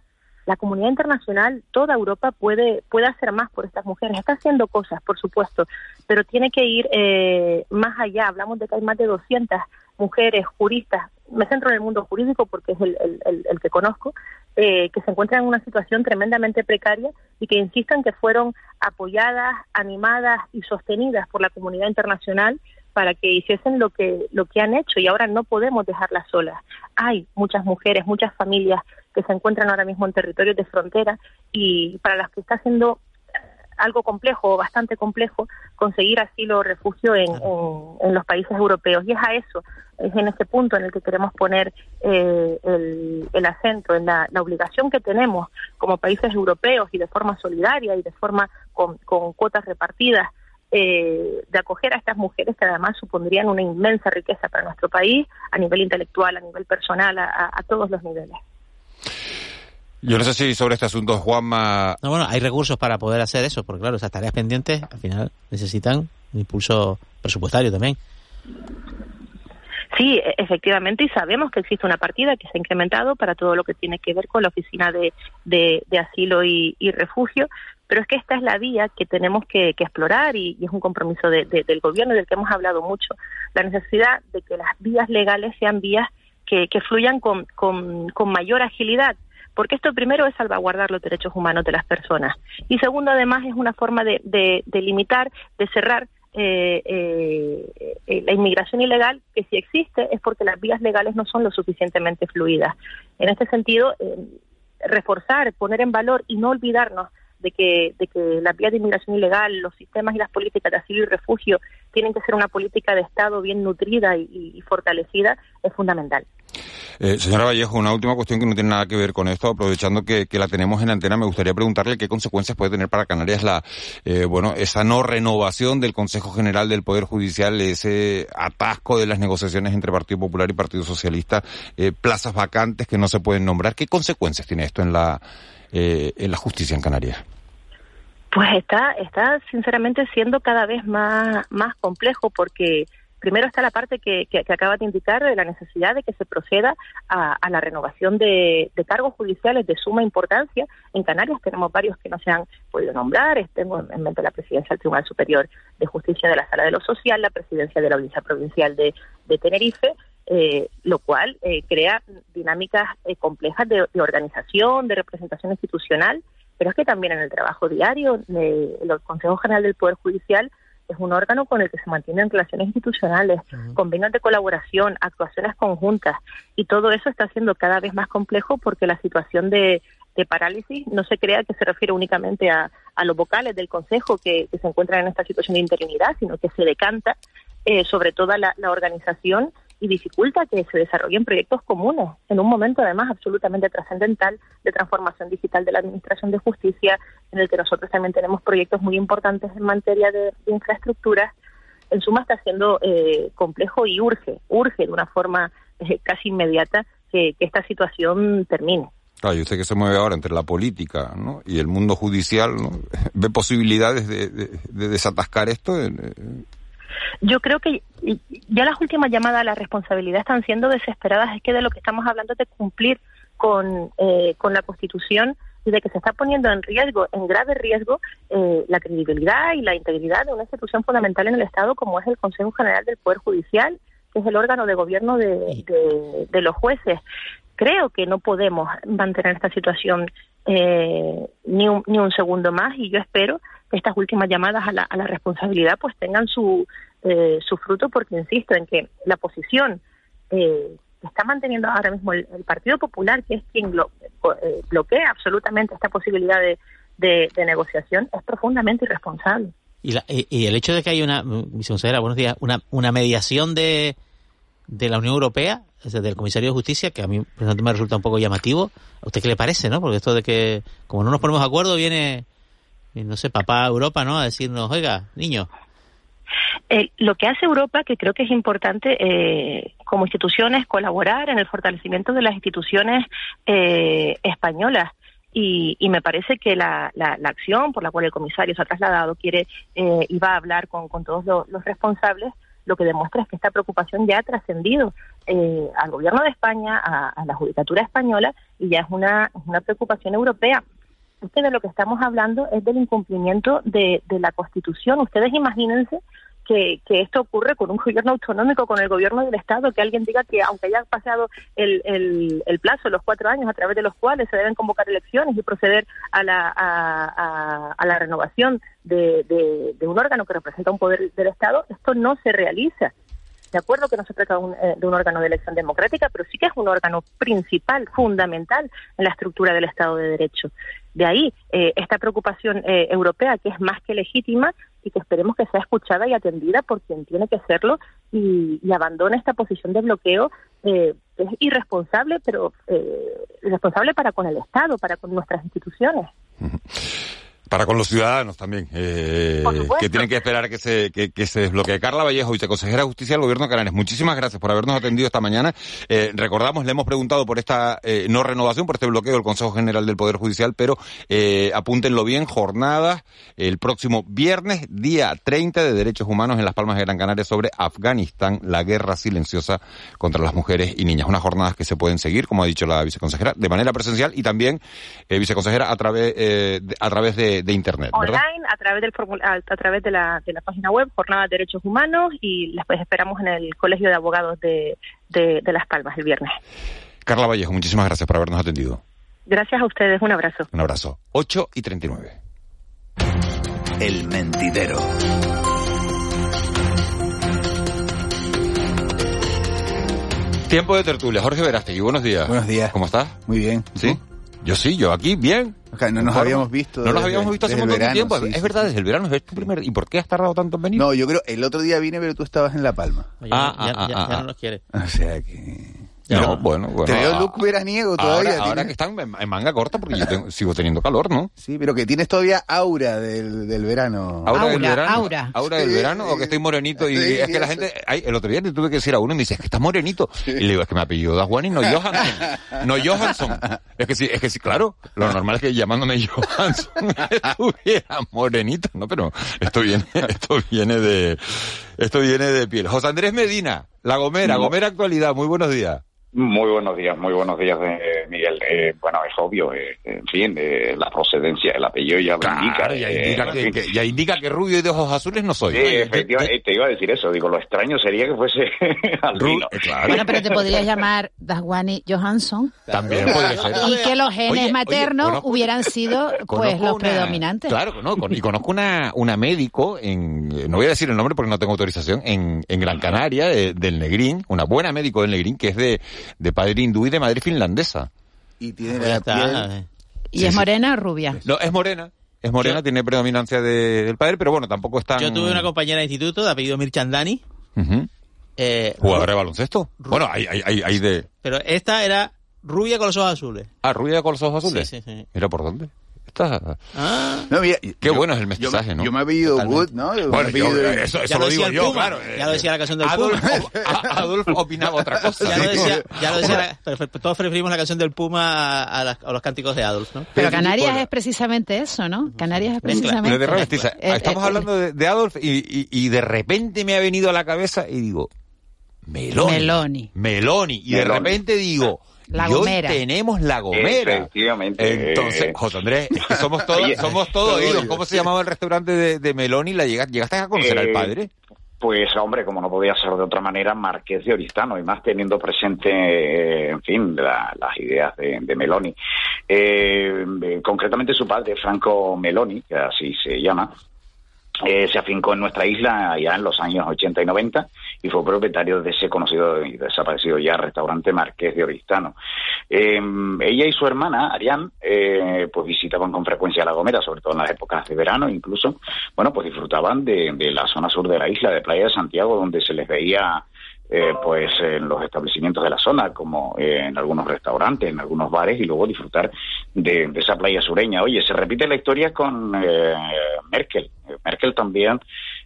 la comunidad internacional, toda Europa puede, puede hacer más por estas mujeres. Está haciendo cosas, por supuesto, pero tiene que ir eh, más allá. Hablamos de que hay más de 200 mujeres juristas, me centro en el mundo jurídico porque es el, el, el que conozco, eh, que se encuentran en una situación tremendamente precaria y que insistan que fueron apoyadas, animadas y sostenidas por la comunidad internacional para que hiciesen lo que lo que han hecho y ahora no podemos dejarlas solas. Hay muchas mujeres, muchas familias que se encuentran ahora mismo en territorios de frontera y para las que está siendo algo complejo o bastante complejo conseguir asilo o refugio en, en, los países europeos. Y es a eso, es en ese punto en el que queremos poner eh, el, el, acento, en la, la, obligación que tenemos como países europeos y de forma solidaria y de forma con, con cuotas repartidas eh, de acoger a estas mujeres que además supondrían una inmensa riqueza para nuestro país a nivel intelectual, a nivel personal, a, a todos los niveles. Yo no sé si sobre este asunto, Juanma... No, bueno, hay recursos para poder hacer eso, porque claro, esas tareas pendientes al final necesitan un impulso presupuestario también. Sí, e, efectivamente, y sabemos que existe una partida que se ha incrementado para todo lo que tiene que ver con la Oficina de, de, Asilo y, Refugio, pero es que esta es la vía que tenemos que, explorar y, es un compromiso del Gobierno del que hemos hablado mucho, la necesidad de que las vías legales sean vías que, fluyan con, con, con mayor agilidad porque esto primero es salvaguardar los derechos humanos de las personas y segundo además es una forma de, de, limitar, de cerrar eh, eh, eh, la inmigración ilegal, que si existe es porque las vías legales no son lo suficientemente fluidas. En este sentido, reforzar, poner en valor y no olvidarnos de que, de que las vías de inmigración ilegal, los sistemas y las políticas de asilo y refugio tienen que ser una política de Estado bien nutrida y, fortalecida, es fundamental. Eh, señora Vallejo, una última cuestión que no tiene nada que ver con esto, aprovechando que, la tenemos en antena, me gustaría preguntarle qué consecuencias puede tener para Canarias la, eh, bueno, esa no renovación del Consejo General del Poder Judicial, ese atasco de las negociaciones entre Partido Popular y Partido Socialista, eh, plazas vacantes que no se pueden nombrar. ¿Qué consecuencias tiene esto en la, en la justicia en Canarias? Pues está, está sinceramente siendo cada vez más, más complejo porque primero está la parte que, que, acaba de indicar de la necesidad de que se proceda a, la renovación de, cargos judiciales de suma importancia. En Canarias tenemos varios que no se han podido nombrar. Tengo en mente la presidencia del Tribunal Superior de Justicia de la Sala de lo Social, la presidencia de la Audiencia Provincial de, Tenerife, eh, lo cual eh, crea dinámicas eh, complejas de, organización, de representación institucional pero es que también en el trabajo diario, el Consejo General del Poder Judicial es un órgano con el que se mantienen relaciones institucionales, convenios de colaboración, actuaciones conjuntas, y todo eso está siendo cada vez más complejo porque la situación de, parálisis no se crea que se refiere únicamente a, los vocales del Consejo que, se encuentran en esta situación de interinidad, sino que se decanta eh, sobre toda la organización y dificulta que se desarrollen proyectos comunes en un momento además absolutamente trascendental de transformación digital de la Administración de Justicia, en el que nosotros también tenemos proyectos muy importantes en materia de, infraestructuras. En suma está siendo eh, complejo y urge, urge de una forma eh, casi inmediata que, esta situación termine. Claro, y usted que se mueve ahora entre la política y el mundo judicial, ¿ve posibilidades de, desatascar esto? Yo creo que ya las últimas llamadas a la responsabilidad están siendo desesperadas. Es que de lo que estamos hablando es de cumplir con, eh, con la Constitución y de que se está poniendo en riesgo, en grave riesgo, eh, la credibilidad y la integridad de una institución fundamental en el Estado como es el Consejo General del Poder Judicial, que es el órgano de gobierno de, de, los jueces. Creo que no podemos mantener esta situación eh, ni, un, ni un segundo más y yo espero que estas últimas llamadas a la, a la responsabilidad pues tengan su, eh, su fruto porque insisto en que la posición eh, que está manteniendo ahora mismo el, Partido Popular, que es quien eh, bloquea absolutamente esta posibilidad de, de, negociación, es profundamente irresponsable. Y, y, el hecho de que hay una, consejera, buenos días, una, una mediación de, de la Unión Europea, del comisario de justicia, que a mí personalmente me resulta un poco llamativo. ¿A usted qué le parece, no? Porque esto de que, como no nos ponemos de acuerdo, viene, no sé, papá Europa, ¿no? A decirnos, oiga, niño, eh, lo que hace Europa, que creo que es importante eh, como instituciones, colaborar en el fortalecimiento de las instituciones eh, españolas. Y, me parece que la, acción por la cual el comisario se ha trasladado quiere y va a hablar con, todos los, responsables, lo que demuestra es que esta preocupación ya ha trascendido al gobierno de España, a, la judicatura española, y ya es una, una preocupación europea. Ustedes de lo que estamos hablando es del incumplimiento de, de la Constitución. Ustedes imagínense que, esto ocurre con un gobierno autonómico, con el gobierno del Estado, que alguien diga que aunque haya pasado el, plazo, los cuatro años a través de los cuales se deben convocar elecciones y proceder a la, renovación de, de, un órgano que representa un poder del Estado, esto no se realiza. De acuerdo que no se trata de un, eh, de un órgano de elección democrática, pero sí que es un órgano principal, fundamental en la estructura del Estado de Derecho. De ahí eh, esta preocupación eh, europea, que es más que legítima y que esperemos que sea escuchada y atendida por quien tiene que serlo y, y abandone esta posición de bloqueo eh, es irresponsable, pero eh, irresponsable para con el Estado, para con nuestras instituciones. Para con los ciudadanos también, eh, que tienen que esperar que se, que, que se desbloquee. Carla Vallejo, viceconsejera de Justicia del Gobierno de Canarias, muchísimas gracias por habernos atendido esta mañana. Eh, recordamos, le hemos preguntado por esta eh, no renovación, por este bloqueo del Consejo General del Poder Judicial, pero eh, apúntenlo bien, jornadas el próximo viernes, día 30 de Derechos Humanos en Las Palmas de Gran Canaria sobre Afganistán, la guerra silenciosa contra las mujeres y niñas. Unas jornadas que se pueden seguir, como ha dicho la viceconsejera, de manera presencial y también, eh, viceconsejera, a través, eh, a través de, de Internet, ¿verdad? Online, a través del formula- a, a través de la, de la página web, Jornada de Derechos Humanos, y las pues, esperamos en el Colegio de Abogados de, de, de Las Palmas el viernes. Carla Vallejo, muchísimas gracias por habernos atendido. Gracias a ustedes, un abrazo. Un abrazo. 8 y 39. El mentidero. Tiempo de tertulia. Jorge Verástegui, buenos días. Buenos días. ¿Cómo estás? Muy bien. ¿Sí? Yo sí, yo aquí, bien. No nos habíamos visto No nos habíamos visto hace un montón de tiempo. sí, es sí, verdad, desde el verano es tu primer... ¿Y por qué has tardado tanto en venir? No, yo creo, el otro día vine, pero tú estabas en La Palma. Ya, Ah, ya- ah, ya- ah, ya ah. no nos quiere. O sea que... No, bueno, bueno. Te veo ah, look veraniego todavía. Ahora, ahora que están en manga corta porque yo tengo- sigo teniendo calor, ¿no? Sí, pero que tienes todavía aura del, del verano. Aura, del verano. aura. Aura del Sí, verano o que estoy morenito y Sí, es que la gente, ay, el otro día te tuve que decir a uno y me dice, es que estás morenito. Y le digo, es que me apellido Daswani, no Johansson. No Johansson. Es que sí, es que sí, claro. Lo normal es que llamándome Johansson estuviera morenito, ¿no? Pero esto viene, esto viene de, esto viene de piel. José Andrés Medina, La Gomera, No. Gomera Actualidad, muy buenos días. Muy buenos días, muy buenos días, eh, Miguel. Eh, bueno, es obvio, eh, en fin, eh, la procedencia, el apellido ya indica. Claro, ya eh, indica en que, fin. que- ya indica que rubio y de ojos azules no soy. Sí, efectivamente, te iba a decir eso. Digo, lo extraño sería que fuese albino. Bueno, pero te podrías llamar Daswani Johansson. También podría ser. Y que los genes Oye, oye, maternos conozco- hubieran sido pues los una- predominantes. Claro, no, con- y conozco una, una médico, en, no voy a decir el nombre porque no tengo autorización, en, en Gran Canaria, de- del Negrín, una buena médico del Negrín, que es de, de padre hindú y de madre finlandesa. Y tiene está. ¿Y es morena o rubia? No, es morena. Es morena, tiene predominancia de- del padre, pero bueno, tampoco es tan... Yo tuve una compañera de instituto de apellido Mirchandani. Ujú. Eh, Jugadora de baloncesto. Bueno, hay, hay, hay, hay de... pero esta era rubia con los ojos azules. Ah, rubia con los ojos azules. Sí, sí, sí. Mira por dónde. Está... Ah. No, mira, Qué yo- bueno es el mensaje, ¿no? Yo me he apellido Totalmente. Wood, ¿no? Yo me Bueno, yo- apellido- eso, lo lo digo yo, Puma, claro. ya lo decía la canción del Adolf, Puma. Adolf opinaba otra cosa. Ya lo decía, ya lo decía la- todos preferimos la canción del Puma a, a las- a los cánticos de Adolf, ¿no? Pero Canarias es precisamente eso, ¿no? Canarias es precisamente... Pero de Eh, estamos eh, hablando de, de Adolf y, y- y de repente me ha venido a la cabeza y digo, Meloni. Meloni. Meloni. Y de repente digo, La y hoy Gomera. tenemos la Gomera. Efectivamente. Entonces, José Andrés, es que somos todos, somos todos todo oídos. oído. ¿Cómo se llamaba el restaurante de, de Meloni? ¿La llegaste, ¿Llegaste a conocer al Eh, padre? Pues hombre, como no podía ser de otra manera, Marqués de Oristano, y más teniendo presente, eh, en fin, la- las ideas de, de Meloni. Eh, eh, concretamente su padre, Franco Meloni, que así se llama, eh, se afincó en nuestra isla ya en los años 80 y 90 y fue propietario de ese conocido y desaparecido ya restaurante Marqués de Oristano. Eh, ella y su hermana, Arián, eh, pues visitaban con frecuencia La Gomera, sobre todo en las épocas de verano incluso. Bueno, pues disfrutaban de, de la zona sur de la isla, de Playa de Santiago, donde se les veía eh, pues en los establecimientos de la zona, como eh, en algunos restaurantes, en algunos bares, y luego disfrutar de, esa playa sureña. Oye, se repite la historia con eh, Merkel. Merkel también,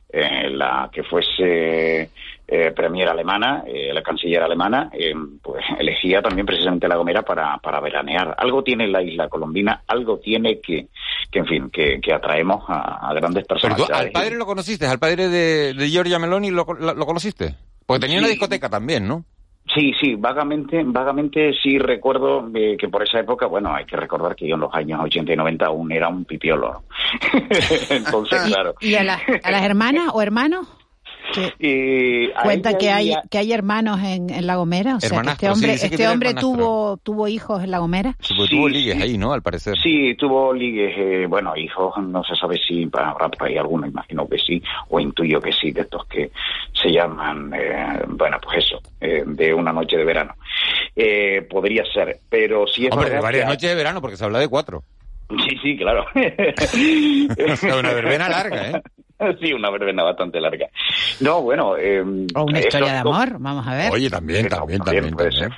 eh, la que fuese eh, premier alemana, eh, la canciller alemana, eh, pues elegía también precisamente La Gomera para, para veranear. Algo tiene la isla colombina, algo tiene que, que en fin, que, que atraemos a, a grandes personalidades. al padre lo conociste, al padre de, de Giorgia Meloni lo, lo, lo conociste. Porque tenía una discoteca también, ¿no? Sí, sí, vagamente, vagamente sí recuerdo eh, que por esa época, bueno, hay que recordar que yo en los años 80 y 90 aún era un pipiolo. Entonces, claro. ¿Y a, la- a las hermanas o hermanos? A Cuenta que hay, y a- que hay hermanos en, en La Gomera. O sea, que este sí, hombre, este hombre tuvo, tuvo hijos en La Gomera. Sí, porque Sí, tuvo ligues sí. ahí, ¿no? Al parecer. Sí, tuvo ligues, eh, bueno, hijos, no se sabe si habrá por ahí alguno, imagino que sí, o intuyo que sí, de estos que se llaman, eh, bueno, pues eso, eh, de una noche de verano. Eh, podría ser, pero si es Hombre, de varias que- noches de verano, porque se habla de cuatro. Sí, sí, claro. una verbena larga, ¿eh? Sí, una verbena bastante larga. No, bueno... eh, O una historia de amor, vamos a ver. Oye, también, también, también. puede ser.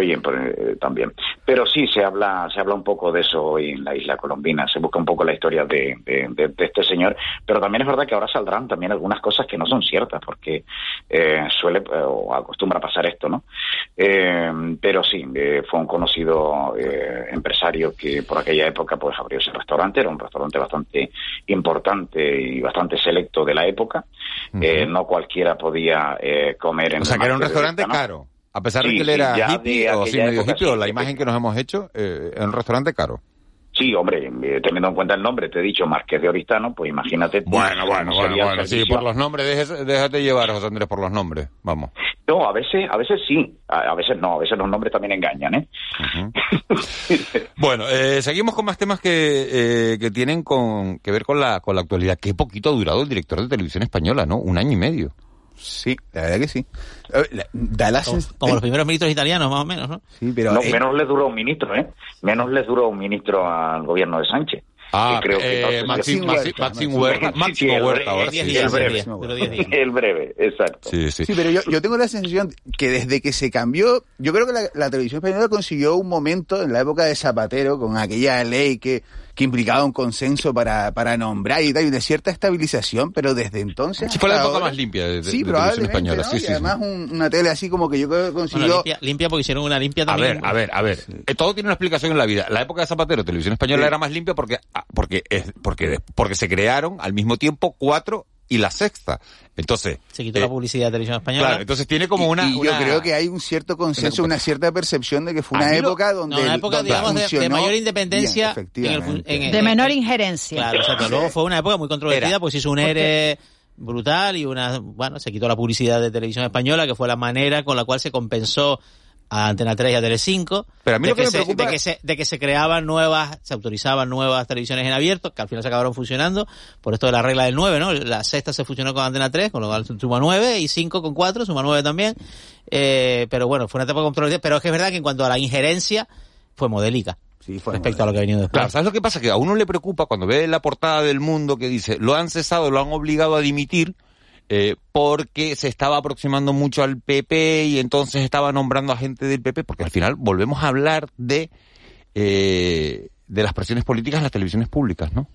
Oye, pues, eh, también. Pero sí, se habla se habla un poco de eso hoy en la isla colombina. Se busca un poco la historia de, de- de- de este señor. Pero también es verdad que ahora saldrán también algunas cosas que no son ciertas, porque eh, suele eh, o acostumbra a pasar esto, ¿no? Eh, pero sí, eh, fue un conocido empresario que por aquella época pues abrió ese restaurante. Era un restaurante bastante importante y bastante selecto de la época. Eh, no cualquiera podía eh, comer en O sea, que era un restaurante caro. A pesar de que él era ya de hippie o sí medio época, hippie o la imagen que nos hemos hecho, eh, era un restaurante caro. Sí, hombre, eh, teniendo en cuenta el nombre, te he dicho Marqués de Oristano, pues imagínate. Bueno, bueno, bueno, bueno, sí, por los nombres, déjese- déjate llevar, José Andrés, por los nombres, vamos. No, a veces, a veces sí, a, a veces no, a veces los nombres también engañan, ¿eh? Bueno, eh, seguimos con más temas que, eh, que tienen con, que ver con la, con la actualidad. Qué poquito ha durado el director de televisión española, ¿no? Un año y medio. Sí, la verdad que sí. Eh, Da la Como, los primeros ministros italianos, más o menos, ¿no? Sí, pero No, eh, menos les duró un ministro, ¿eh? Menos les duró un ministro al gobierno de Sánchez. Ah, que creo que eh, Maxim- Maxim- Maxim Huerta, el Huerta, breve. El exacto. Sí, sí. Sí, pero yo, yo tengo la sensación que desde que se cambió, yo creo que la, la televisión española consiguió un momento en la época de Zapatero con aquella ley que, que implicaba un consenso para, para nombrar y tal, y una cierta estabilización, pero desde entonces. Sí, fue la época ahora- más limpia de, de- Sí, de televisión española. ¿no? Sí, y sí, además sí. un- una tele así como que yo creo que Bueno, consiguió. limpia, limpia porque hicieron una limpia A también. ver, a ver, a ver. Eh, todo tiene una explicación en la vida. La época de Zapatero, televisión española Sí. era más limpia porque, ah, porque, es, porque, porque se crearon al mismo tiempo cuatro y la sexta. Entonces. Se quitó eh, la publicidad de televisión española. Claro, entonces tiene como una. y yo una- creo que hay un cierto consenso, una cierta percepción de que fue una lo- época donde. No, una época, donde digamos, de, mayor bien, independencia en el de en- menor injerencia. Claro, exacto. Luego fue una época muy controvertida, Era. pues hizo un ERE brutal y una, bueno, se quitó la publicidad de televisión española, que fue la manera con la cual se compensó a Antena 3 y a Telecinco, Pero a mí de, lo que que me se, preocupa- de que se, de que se creaban nuevas, se autorizaban nuevas televisiones en abierto, que al final se acabaron funcionando, por esto de la regla del 9, ¿no? La sexta se fusionó con Antena 3, con lo cual suma 9, y 5 con 4, suma 9 también, eh, pero bueno, fue una etapa controvertida, pero es que es verdad que en cuanto a la injerencia, fue modélica. Sí, fue respecto a lo que ha venido después. Claro, ¿sabes lo que pasa? Que a uno le preocupa cuando ve la portada del mundo que dice, lo han cesado, lo han obligado a dimitir, eh, porque se estaba aproximando mucho al PP y entonces estaba nombrando a gente del PP, porque al final volvemos a hablar de, eh, de las presiones políticas en las televisiones públicas, ¿no?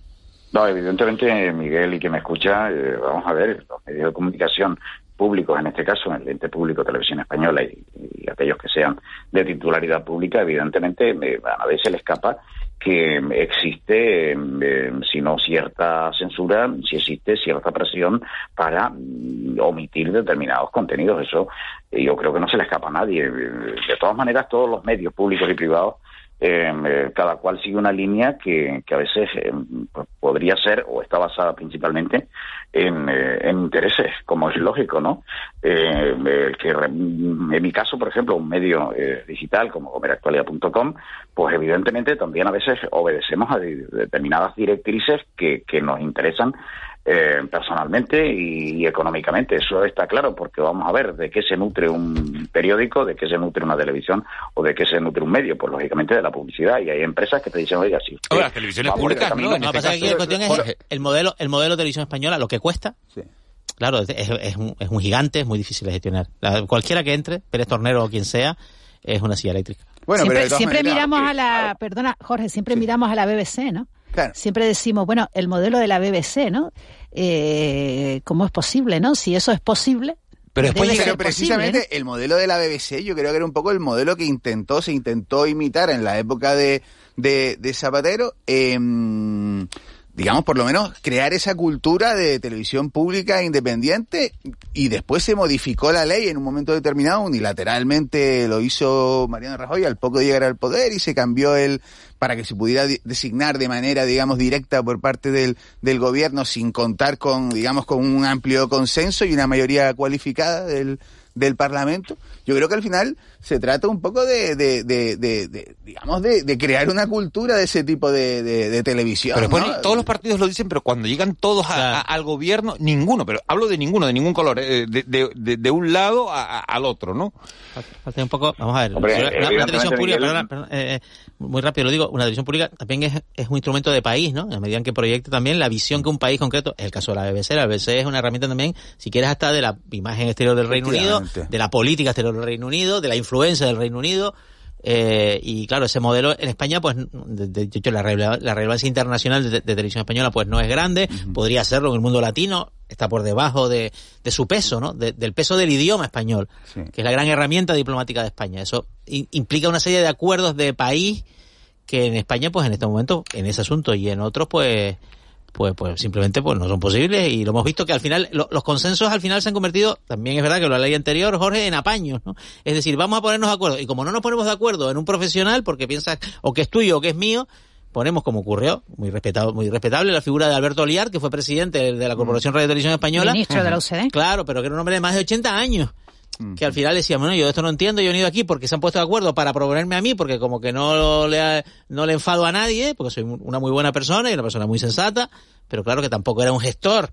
No, evidentemente, Miguel y que me escucha, eh, vamos a ver, los medios de comunicación públicos, en este caso, el ente público Televisión Española y, aquellos que sean de titularidad pública, evidentemente eh, a veces le escapa que existe, eh, si no cierta censura, si existe cierta presión para mm, omitir determinados contenidos. Eso eh, yo creo que no se le escapa a nadie. De todas maneras, todos los medios públicos y privados eh, eh, cada cual sigue una línea que, que a veces eh, podría ser o está basada principalmente en, eh, en intereses, como es lógico, ¿no? Eh, que en mi caso, por ejemplo, un medio eh, digital como comeractualidad.com, pues evidentemente también a veces obedecemos a determinadas directrices que, que nos interesan eh, personalmente y, y económicamente. Eso está claro, porque vamos a ver de qué se nutre un periódico, de qué se nutre una televisión o de qué se nutre un medio. Pues lógicamente de la publicidad. Y hay empresas que te dicen, oiga, si usted Ahora, las televisiones públicas, ¿no? este pasa que aquí la cuestión es el modelo, el modelo de televisión española, lo que cuesta. Claro, es, es- es un, es un gigante, es muy difícil de gestionar. La- cualquiera que entre, Pérez Tornero o quien sea, es una silla eléctrica. Bueno, siempre pero siempre maneras- miramos a la, perdona, Jorge, siempre miramos a la BBC, ¿no? Claro. Siempre decimos, bueno, el modelo de la BBC, ¿no? Eh, ¿Cómo es posible, no? Si eso es posible. Pero después debe posible, precisamente el modelo de la BBC yo creo que era un poco el modelo que intentó, se intentó imitar en la época de, de, de Zapatero, em, digamos por lo menos crear esa cultura de televisión pública independiente y después se modificó la ley en un momento determinado, unilateralmente lo hizo Mariano Rajoy al poco de llegar al poder y se cambió el para que se pudiera designar de manera, digamos, directa por parte del, del gobierno sin contar con, digamos, con un amplio consenso y una mayoría cualificada del, del Parlamento. Yo creo que al final se trata un poco de, de, de, de digamos, de, crear una cultura de ese tipo de, televisión. Pero todos los partidos lo dicen, pero cuando llegan todos al gobierno, ninguno, pero hablo de ninguno, de ningún color, eh, de, un lado al otro, ¿no? Falta un poco, vamos a ver, una, televisión pública, eh, eh, muy rápido lo digo, una televisión pública también es, es un instrumento de país, ¿no? En medida en que proyecte también la visión que un país concreto, el caso de la BBC, la BBC es una herramienta también, si quieres, hasta de la imagen exterior del Reino Unido, de la política exterior del Reino Unido, de la influencia del Reino Unido. Eh, y claro, ese modelo en España, pues, de, hecho, la, relevancia internacional de, televisión española, pues, no es grande. Podría serlo en el mundo latino. Está por debajo de, su peso, ¿no? del peso del idioma español, que es la gran herramienta diplomática de España. Eso implica una serie de acuerdos de país que en España, pues, en este momento, en ese asunto y en otros, pues, pues, pues simplemente pues no son posibles y lo hemos visto que al final los consensos al final se han convertido, también es verdad que la ley anterior, Jorge, en apaños, ¿no? Es decir, vamos a ponernos de acuerdo y como no nos ponemos de acuerdo en un profesional porque piensas o que es tuyo o que es mío, ponemos como ocurrió, muy respetado, muy respetable, la figura de Alberto Oliar, que fue presidente de la Corporación Radio Televisión Española. Ministro de la UCD. Claro, pero que era un hombre de más de 80 años que al final decía, bueno, yo esto no entiendo, yo he venido aquí porque se han puesto de acuerdo para proponerme a mí, porque como que no le, no le enfado a nadie, porque soy una muy buena persona y una persona muy sensata, pero claro que tampoco era un gestor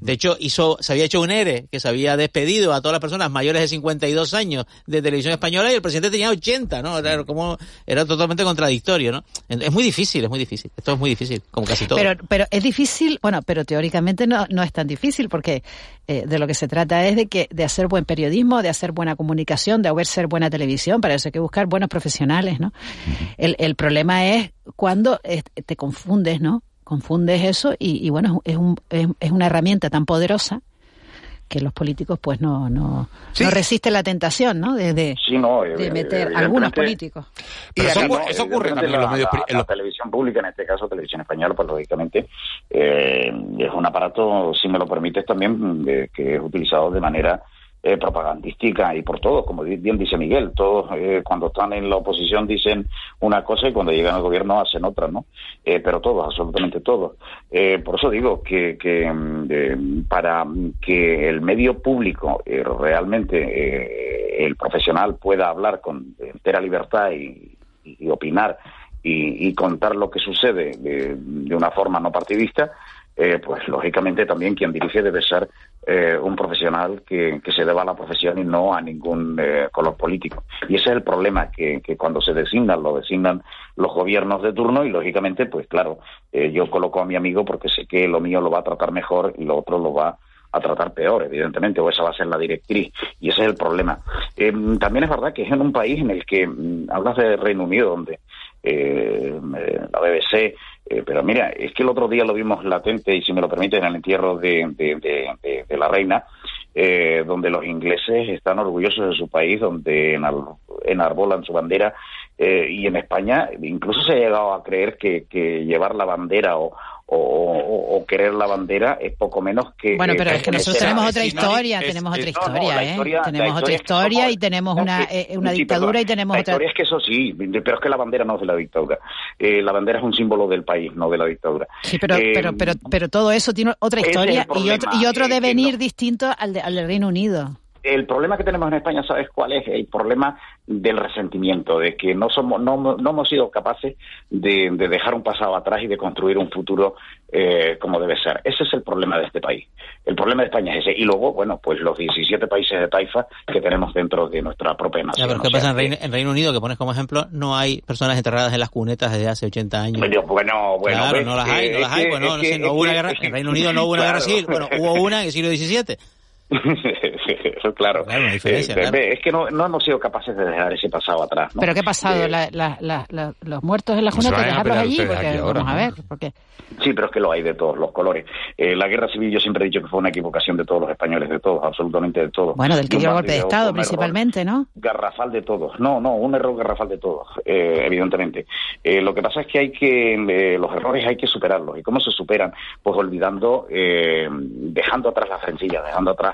de hecho, hizo, se había hecho un ERE que se había despedido a todas las personas mayores de 52 años de televisión española y el presidente tenía 80, ¿no? Era, como, era totalmente contradictorio, ¿no? Es muy difícil, es muy difícil. Esto es muy difícil, como casi todo. Pero, pero es difícil, bueno, pero teóricamente no, no es tan difícil porque eh, de lo que se trata es de que de hacer buen periodismo, de hacer buena comunicación, de hacer buena televisión. Para eso hay que buscar buenos profesionales, ¿no? El, el problema es cuando eh, te confundes, ¿no? Confundes eso y, bueno, es, un, es, una herramienta tan poderosa que los políticos pues no no, no resisten la tentación ¿no? de, de, de meter algunos políticos pero eso, ocurre también en los medios la, la, televisión pública en este caso televisión española pues lógicamente eh, es un aparato si me lo permites también que es utilizado de manera eh, propagandística y por todos, como bien dice Miguel, todos eh, cuando están en la oposición dicen una cosa y cuando llegan al gobierno hacen otra, ¿no? Eh, pero todos, absolutamente todos. por eso digo que, que mm, para que el medio público realmente el profesional pueda hablar con entera libertad y, opinar y, contar lo que sucede de una forma no partidista, eh, pues lógicamente también quien dirige debe ser eh, un profesional que, se deba a la profesión y no a ningún eh, color político. Y ese es el problema, que, cuando se designan, lo designan los gobiernos de turno y lógicamente, pues claro, yo coloco a mi amigo porque sé que lo mío lo va a tratar mejor y lo otro lo va a tratar peor, evidentemente, o esa va a ser la directriz. Y ese es el problema. también es verdad que es en un país en el que, mm, hablas de Reino Unido, donde la BBC eh, pero mira, es que el otro día lo vimos latente, y si me lo permite, en el entierro de, de, la reina, eh, donde los ingleses están orgullosos de su país, donde enarbolan su bandera, eh, y en España incluso se ha llegado a creer que, que llevar la bandera o, o, querer la bandera es poco menos que... Bueno, pero es que nosotros tenemos otra historia, tenemos otra historia, ¿eh? Tenemos otra historia y tenemos una, eh, una dictadura y tenemos otra... La historia es que eso sí, pero es que la bandera no es de la dictadura. Eh, la bandera es un símbolo del país, no de la dictadura. Sí, pero, pero, pero, pero todo eso tiene otra historia y otro, y otro devenir distinto al, de, al del Reino Unido el problema que tenemos en España, ¿sabes cuál es? El problema del resentimiento, de que no somos, no, no hemos sido capaces de, dejar un pasado atrás y de construir un futuro eh, como debe ser. Ese es el problema de este país. El problema de España es ese. Y luego, bueno, pues los 17 países de Taifa que tenemos dentro de nuestra propia nación. Ya, pero ¿qué pasa en Reino, en Reino, Unido, que pones como ejemplo, no hay personas enterradas en las cunetas desde hace 80 años? Bueno, bueno, claro, no las hay, no las hay. Bueno, no, sé, no hubo una guerra, en Reino Unido no hubo una guerra civil, bueno, hubo una en el siglo XVII. Eso claro. Eh, es que no, no, hemos sido capaces de dejar ese pasado atrás. ¿Pero qué ha pasado? ¿Los muertos en la Junta de dejarlos allí? Porque, vamos a ver. Porque... Sí, pero es que lo hay de todos los colores. Eh, la guerra civil yo siempre he dicho que fue una equivocación de todos los españoles, de todos, absolutamente de todos. Bueno, del que dio golpe de Estado principalmente, ¿no? Garrafal de todos. No, no, un error garrafal de todos, eh, evidentemente. lo que pasa es que hay que, los errores hay que superarlos. ¿Y cómo se superan? Pues olvidando, dejando atrás la sencilla, dejando atrás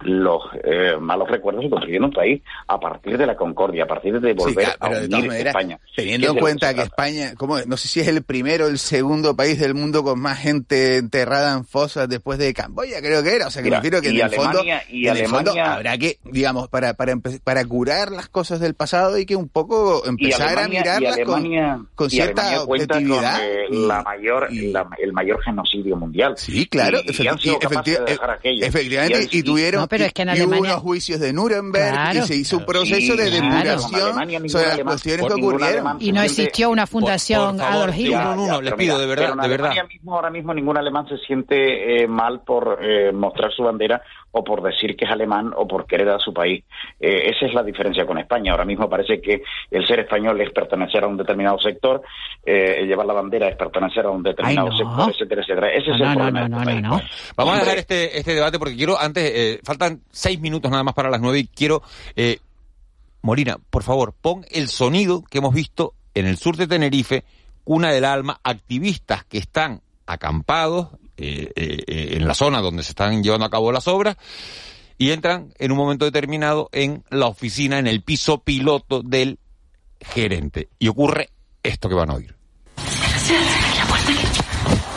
los eh, malos recuerdos y construyendo un país a partir de la concordia, a partir de volver a unir España. Teniendo en cuenta que España, como no sé si es el primero o el segundo país del mundo con más gente enterrada en fosas después de Camboya, creo que era. O sea, que refiero que en, el, fondo, y en el fondo habrá que, digamos, para, para, para curar las cosas del pasado hay que un poco empezar a mirarlas con, con cierta objetividad. Eh, la mayor, el mayor genocidio mundial. Sí, claro, efectivamente, y, tuvieron pero es que en hubo unos juicios de Nuremberg y se hizo un proceso de depuración sobre las cuestiones que ocurrieron. Y no existió una fundación Adolf Hitler. No, no, no, les pido, de verdad, de verdad. Mismo, ahora mismo ningún alemán se siente eh, mal por eh, mostrar su bandera o por decir que es alemán o por querer a su país. Eh, esa es la diferencia con España. Ahora mismo parece que el ser español es pertenecer a un determinado sector, eh, llevar la bandera es pertenecer a un determinado sector, etcétera, etcétera. Ese es el problema. Vamos a dejar este, este debate porque quiero, antes, eh, faltan seis minutos nada más para las nueve y quiero... Eh, Morina, por favor, pon el sonido que hemos visto en el sur de Tenerife, cuna del alma, activistas que están acampados eh, eh, en la zona donde se están llevando a cabo las obras y entran en un momento determinado en la oficina, en el piso piloto del gerente. Y ocurre esto que van a oír. Ni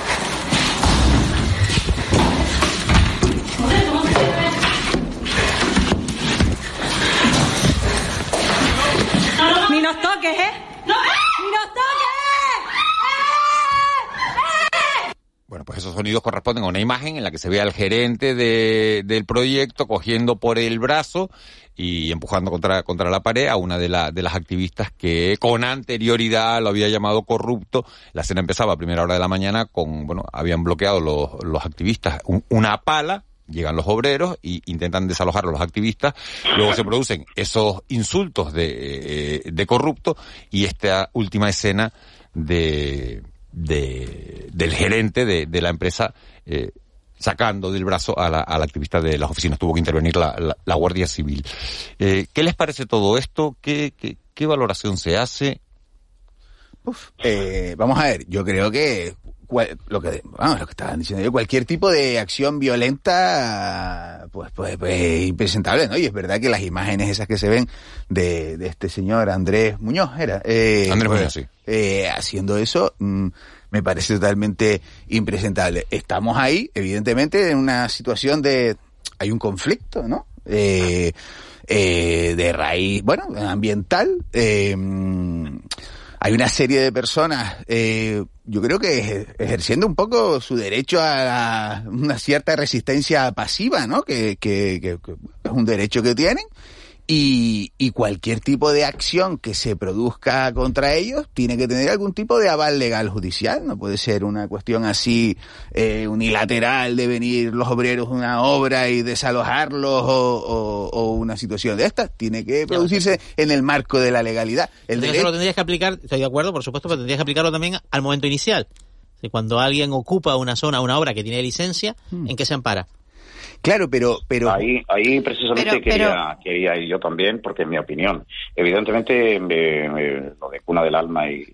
Pues esos sonidos corresponden a una imagen en la que se ve al gerente de, del proyecto cogiendo por el brazo y empujando contra, contra la pared a una de, la, de las activistas que con anterioridad lo había llamado corrupto. La cena empezaba a primera hora de la mañana con, bueno, habían bloqueado los, los activistas una pala llegan los obreros y intentan desalojar a los activistas, luego se producen esos insultos de, eh, de corrupto y esta última escena de, de, del gerente de, de la empresa eh, sacando del brazo a la, a activista de las oficinas. Tuvo que intervenir la, la, Guardia Civil. Eh, ¿Qué les parece todo esto? ¿Qué, qué, qué valoración se hace? Eh, vamos a ver, yo creo que lo que vamos, lo que estaban diciendo yo, cualquier tipo de acción violenta, pues, pues, pues impresentable, ¿no? Y es verdad que las imágenes esas que se ven de, de este señor Andrés Muñoz, era, eh, Andrés Muñoz, sí. Eh, haciendo eso, mm, me parece totalmente impresentable. Estamos ahí, evidentemente, en una situación de, hay un conflicto, ¿no? Eh, eh, de raíz, bueno, ambiental, eh, hay una serie de personas, eh, yo creo que ejerciendo un poco su derecho a una cierta resistencia pasiva, ¿no? Que, que, es un derecho que tienen y, y, cualquier tipo de acción que se produzca contra ellos tiene que tener algún tipo de aval legal judicial. No puede ser una cuestión así eh, unilateral de venir los obreros a una obra y desalojarlos o, o, o, una situación de esta. Tiene que producirse en el marco de la legalidad. El derecho... Eso lo tendrías que aplicar, estoy de acuerdo, por supuesto, pero tendrías que aplicarlo también al momento inicial. Cuando alguien ocupa una zona, una obra que tiene licencia, hmm. ¿en qué se ampara? Claro, pero... pero... Ahí, ahí precisamente pero, quería, pero... quería ir yo también, porque es mi opinión. Evidentemente, me, me, lo de Cuna del Alma y,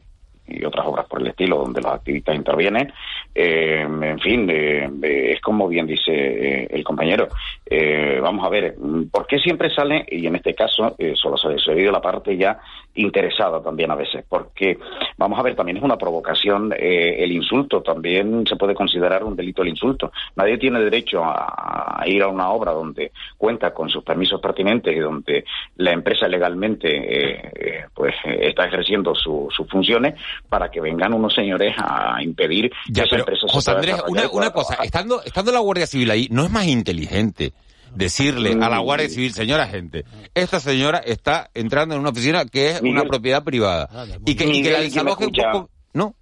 y otras obras por el estilo donde los activistas intervienen. Eh, en fin, eh, eh, es como bien dice eh, el compañero. Eh, vamos a ver, ¿por qué siempre sale, y en este caso solo se ha oído la parte ya interesada también a veces? Porque, vamos a ver, también es una provocación el insulto, también se puede considerar un delito el insulto. Nadie tiene derecho a, a ir a una obra donde cuenta con sus permisos pertinentes y donde la empresa legalmente pues está ejerciendo su, sus funciones para que vengan unos señores a impedir ya, que pero, empresa José Andrés, una, una cosa, estando, estando la Guardia Civil ahí, ¿no es más inteligente decirle a la Guardia Civil, señora gente, esta señora está entrando en una oficina que es Miguel, una propiedad privada y que, y que la desaloje un poco... ¿No?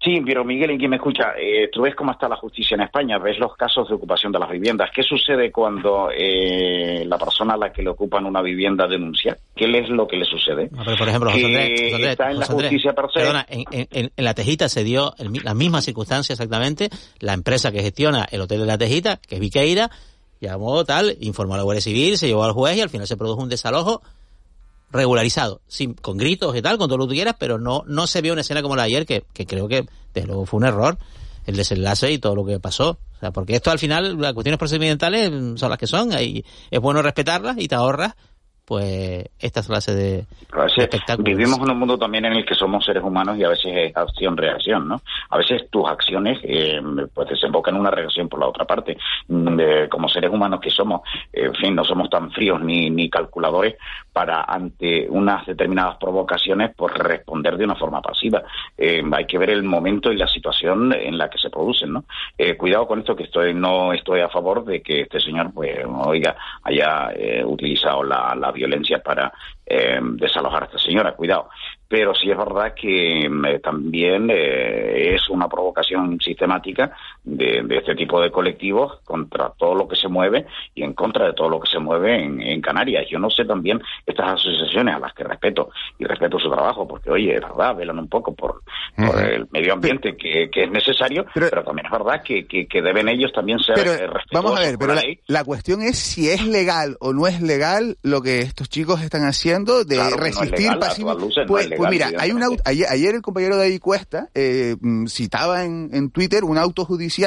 Sí, pero Miguel, ¿en quién me escucha? Eh, tú ves cómo está la justicia en España, ves los casos de ocupación de las viviendas. ¿Qué sucede cuando eh, la persona a la que le ocupan una vivienda denuncia? ¿Qué es lo que le sucede? No, pero por ejemplo, José Andrés, José Andrés, está en José la justicia per se. Perdona, en, en, en, la Tejita se dio el, la misma circunstancia exactamente. La empresa que gestiona el hotel de la Tejita, que es Viqueira, llamó tal, informó a la Guardia Civil, se llevó al juez y al final se produjo un desalojo regularizado, sin, con gritos y tal, con todo lo que tú quieras, pero no, no se vio una escena como la de ayer, que, que creo que desde luego fue un error. el desenlace y todo lo que pasó. O sea, porque esto al final, las cuestiones procedimentales son las que son, y es bueno respetarlas y te ahorras pues esta clase de, espectáculos. Vivimos en un mundo también en el que somos seres humanos y a veces es acción-reacción, ¿no? A veces tus acciones eh, pues desembocan en una reacción por la otra parte. Mm, como seres humanos que somos, en fin, no somos tan fríos ni, ni calculadores para ante unas determinadas provocaciones pues responder de una forma pasiva. Eh, hay que ver el momento y la situación en la que se producen, ¿no? Eh, cuidado con esto que estoy no estoy a favor de que este señor pues oiga haya eh, utilizado la, la violencia para eh, desalojar a esta señora, cuidado. Pero sí es verdad que mm, también eh, es una provocación sistemática de, este tipo de colectivos contra todo lo que se mueve y en contra de todo lo que se mueve en, Canarias. Yo no sé también estas asociaciones a las que respeto y respeto su trabajo, porque oye, es verdad, velan un poco por, el medio ambiente que, es necesario, pero, también es verdad que, deben ellos también ser pero, eh, Vamos a ver, pero la, cuestión es si es legal o no es legal lo que estos chicos están haciendo de resistir no pues mira, hay un ayer, el compañero David Cuesta eh, mm, citaba en, en, Twitter un auto judicial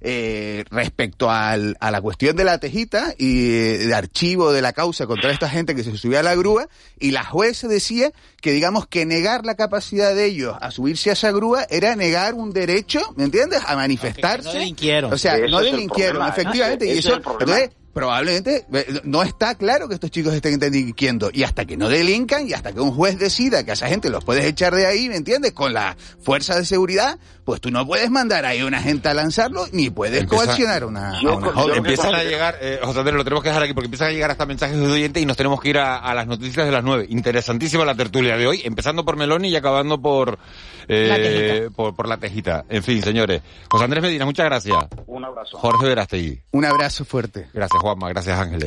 eh, respecto al, a la cuestión de la tejita y eh, de archivo de la causa contra esta gente que se subía a la grúa y la jueza decía que digamos que negar la capacidad de ellos a subirse a esa grúa era negar un derecho, ¿me entiendes? A manifestarse. No delinquieron. O sea, no delinquieron, efectivamente. y eso, entonces, probablemente eh, no está claro que estos chicos estén delinquiendo. Y hasta que no delincan y hasta que un juez decida que a esa gente los puedes echar de ahí, ¿me entiendes? Con la fuerza de seguridad, pues tú no puedes mandar ahí a una gente a lanzarlo, ni puedes coaccionar una, una Empiezan a llegar, eh, José Andrés, lo tenemos que dejar aquí porque empiezan a llegar hasta mensajes de oyentes y nos tenemos que ir a, las noticias de las nueve. Interesantísima la tertulia de hoy, empezando por Meloni y acabando por, eh, por, por, la tejita. En fin, señores. José Andrés Medina, muchas gracias. Un abrazo. Jorge Verastegui. Un abrazo fuerte. Gracias, Juanma. Gracias, Ángeles.